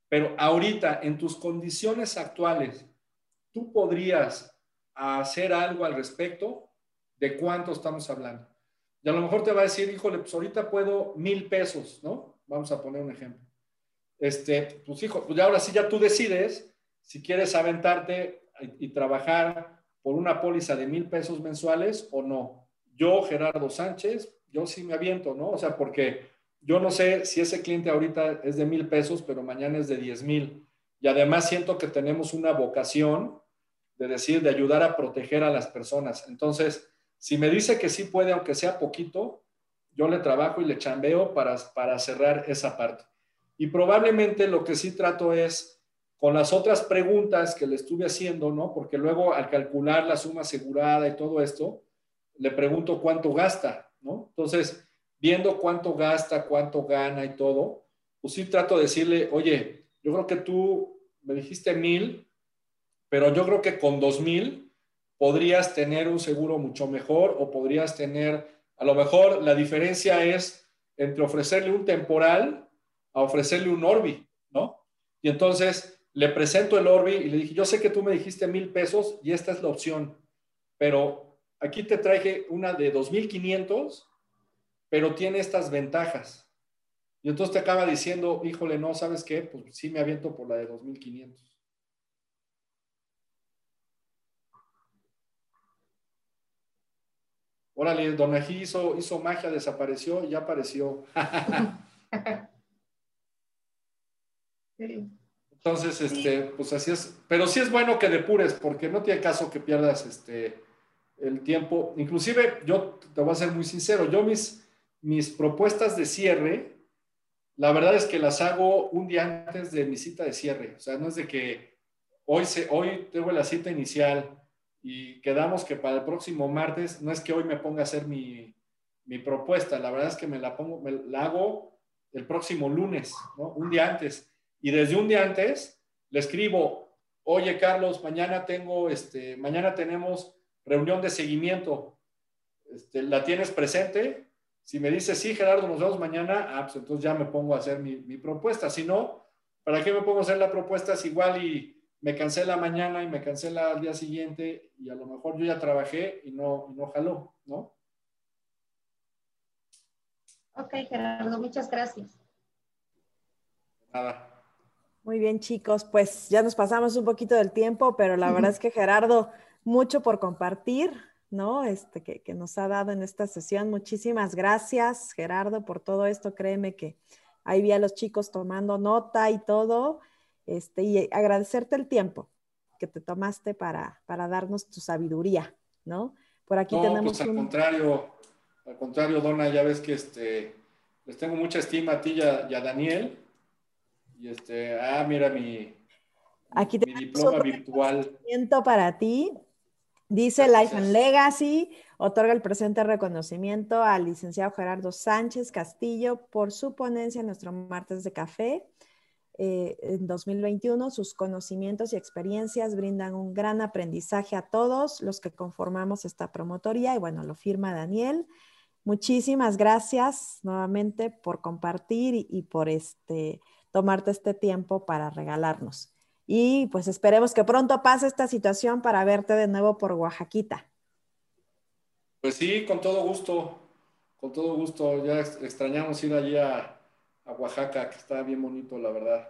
Pero ahorita, en tus condiciones actuales, tú podrías hacer algo al respecto de cuánto estamos hablando. Y a lo mejor te va a decir, híjole, pues ahorita puedo mil pesos, ¿no? Vamos a poner un ejemplo. Este, pues hijo, pues ahora sí ya tú decides si quieres aventarte y, trabajar por una póliza de mil pesos mensuales o no. Yo, Gerardo Sánchez, yo sí me aviento, ¿no? O sea, porque yo no sé si ese cliente ahorita es de mil pesos, pero mañana es de diez mil. Y además siento que tenemos una vocación de decir, de ayudar a proteger a las personas. Entonces, si me dice que sí puede, aunque sea poquito, yo le trabajo y le chambeo para, para cerrar esa parte. Y probablemente lo que sí trato es, con las otras preguntas que le estuve haciendo, ¿no? Porque luego al calcular la suma asegurada y todo esto, le pregunto cuánto gasta, ¿no? Entonces, viendo cuánto gasta, cuánto gana y todo, pues sí trato de decirle, oye, yo creo que tú me dijiste mil, pero yo creo que con dos mil podrías tener un seguro mucho mejor o podrías tener, a lo mejor la diferencia es entre ofrecerle un temporal a ofrecerle un Orbi, ¿no? Y entonces le presento el Orbi y le dije, yo sé que tú me dijiste mil pesos y esta es la opción, pero aquí te traje una de 2.500, pero tiene estas ventajas. Y entonces te acaba diciendo, híjole, no, ¿sabes qué? Pues sí me aviento por la de 2.500. Órale, Don Ají hizo, hizo magia, desapareció y ya apareció. Entonces, este, pues así es. Pero sí es bueno que depures, porque no tiene caso que pierdas este, el tiempo. Inclusive, yo te voy a ser muy sincero, yo mis, mis propuestas de cierre, la verdad es que las hago un día antes de mi cita de cierre. O sea, no es de que hoy, se, hoy tengo la cita inicial y quedamos que para el próximo martes, no es que hoy me ponga a hacer mi, mi propuesta, la verdad es que me la, pongo, me la hago el próximo lunes, ¿no? un día antes. Y desde un día antes le escribo, oye Carlos, mañana tengo, este, mañana tenemos reunión de seguimiento, este, ¿la tienes presente? Si me dice, sí, Gerardo, nos vemos mañana, ah, pues entonces ya me pongo a hacer mi, mi propuesta. Si no, ¿para qué me pongo a hacer la propuesta? Es igual y me cancela mañana y me cancela al día siguiente y a lo mejor yo ya trabajé y no, y no jaló, ¿no? Ok, Gerardo, muchas gracias. Nada. Muy bien, chicos, pues ya nos pasamos un poquito del tiempo, pero la verdad es que Gerardo, mucho por compartir, ¿no? Este que, que nos ha dado en esta sesión. Muchísimas gracias, Gerardo, por todo esto. Créeme que ahí vi a los chicos tomando nota y todo. Este, y agradecerte el tiempo que te tomaste para, para darnos tu sabiduría, ¿no? Por aquí no, tenemos pues al un... contrario, al contrario, Donna, ya ves que este, les tengo mucha estima a ti y a, y a Daniel. Y este, ah, mira mi, Aquí mi diploma virtual. para ti. Dice Life and Legacy, otorga el presente reconocimiento al licenciado Gerardo Sánchez Castillo por su ponencia en nuestro martes de café. eh, en 2021. Sus conocimientos y experiencias brindan un gran aprendizaje a todos los que conformamos esta promotoría y bueno, lo firma Daniel. Muchísimas gracias nuevamente por compartir y, y por este, tomarte este tiempo para regalarnos. Y pues esperemos que pronto pase esta situación para verte de nuevo por Oaxaquita. Pues sí, con todo gusto, con todo gusto. Ya ex- extrañamos ir allí a, a Oaxaca, que está bien bonito, la verdad.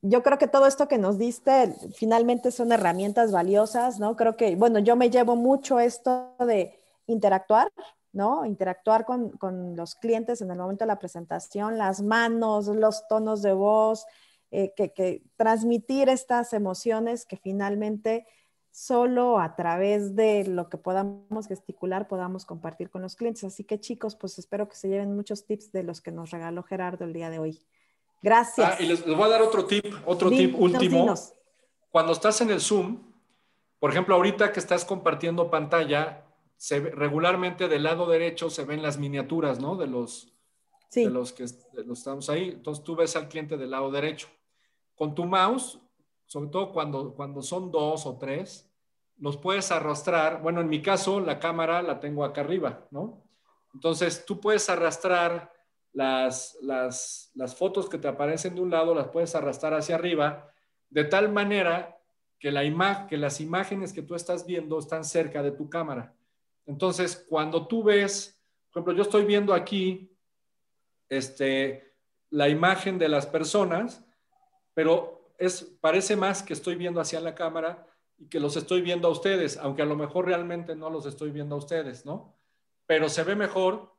Yo creo que todo esto que nos diste finalmente son herramientas valiosas, ¿no? Creo que, bueno, yo me llevo mucho esto de interactuar, ¿no? Interactuar con, con los clientes en el momento de la presentación, las manos, los tonos de voz, eh, que, que transmitir estas emociones que finalmente solo a través de lo que podamos gesticular podamos compartir con los clientes. Así que chicos, pues espero que se lleven muchos tips de los que nos regaló Gerardo el día de hoy. Gracias. Ah, y les, les voy a dar otro tip, otro tip último. dinos. Cuando estás en el Zoom, por ejemplo, ahorita que estás compartiendo pantalla, se regularmente del lado derecho se ven las miniaturas, ¿no? De los, Sí. de los que de los estamos ahí. Entonces tú ves al cliente del lado derecho. Con tu mouse, sobre todo cuando, cuando son dos o tres, los puedes arrastrar. Bueno, en mi caso, la cámara la tengo acá arriba, ¿no? Entonces tú puedes arrastrar las, las, las fotos que te aparecen de un lado, las puedes arrastrar hacia arriba, de tal manera que, la ima- que las imágenes que tú estás viendo están cerca de tu cámara. Entonces, cuando tú ves, por ejemplo, yo estoy viendo aquí este, la imagen de las personas, pero es, parece más que estoy viendo hacia la cámara y que los estoy viendo a ustedes, aunque a lo mejor realmente no los estoy viendo a ustedes, ¿no? Pero se ve mejor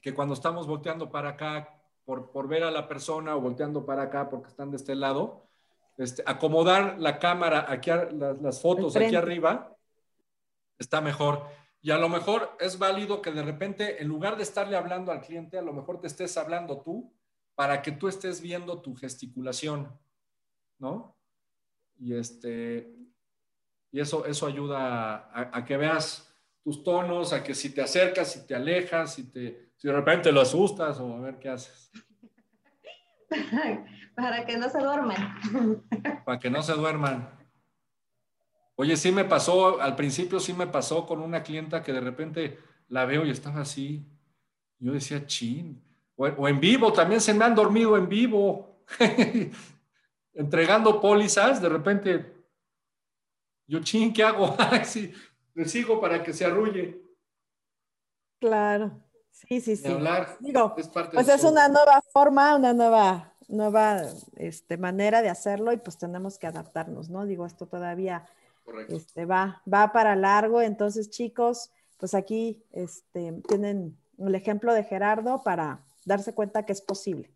que cuando estamos volteando para acá por, por ver a la persona o volteando para acá porque están de este lado, este, acomodar la cámara aquí, las, las fotos aquí arriba está mejor. Y a lo mejor es válido que de repente, en lugar de estarle hablando al cliente, a lo mejor te estés hablando tú para que tú estés viendo tu gesticulación, ¿no? Y este, y eso, eso ayuda a, a que veas tus tonos, a que si te acercas, si te alejas, si, te, si de repente lo asustas o a ver qué haces, Para que no se duerman. para que no se duerman. Oye, sí me pasó, al principio sí me pasó con una clienta que de repente la veo y estaba así. Yo decía, chin. O, o en vivo, también se me han dormido en vivo. Entregando pólizas, de repente, yo, chin, ¿qué hago? Sí, le sigo para que se arrulle. Claro. Sí, sí, sí. hablar. Digo, Es parte pues es show. una nueva forma, una nueva, nueva este, manera de hacerlo y pues tenemos que adaptarnos, ¿no? Digo, esto todavía Correcto. este, va, va para largo. Entonces, chicos, pues aquí este, tienen el ejemplo de Gerardo para darse cuenta que es posible.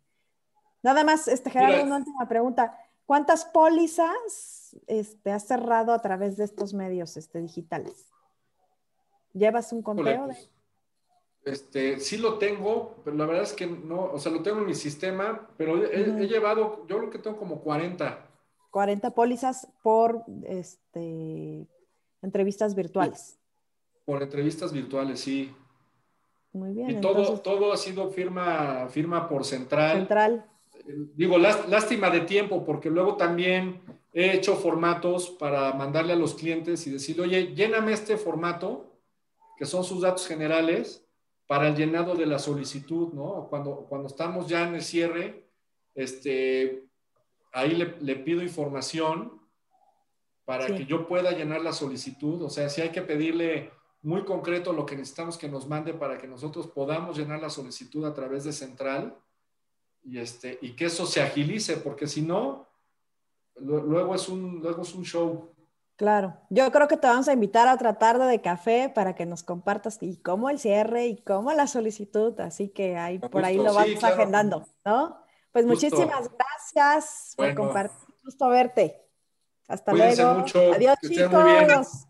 Nada más, este, Gerardo, Mira. una última pregunta. ¿Cuántas pólizas este, has cerrado a través de estos medios este, digitales? ¿Llevas un conteo? de- Este, sí lo tengo, pero la verdad es que no, o sea, lo tengo en mi sistema, pero he, he llevado, yo creo que tengo como 40. 40 pólizas por este, entrevistas virtuales. Por entrevistas virtuales, sí. Muy bien. Y todo, entonces, todo ha sido firma, firma por central. central. Eh, Digo, lás- lástima de tiempo, porque luego también he hecho formatos para mandarle a los clientes y decirle, oye, lléname este formato, que son sus datos generales, para el llenado de la solicitud, ¿no? Cuando, cuando estamos ya en el cierre, este, ahí le, le pido información para Sí. que yo pueda llenar la solicitud. O sea, si hay que pedirle muy concreto lo que necesitamos que nos mande para que nosotros podamos llenar la solicitud a través de Central y, este, y que eso se agilice, porque si no, lu- luego es un, luego es un show. Claro. Yo creo que te vamos a invitar a otra tarde de café para que nos compartas y cómo el cierre y cómo la solicitud. Así que ahí, por ahí lo Sí, vamos claro. agendando, ¿no? Pues muchísimas gracias por compartir. Gusto verte. Hasta Cuídense luego. mucho, Adiós, que chicos.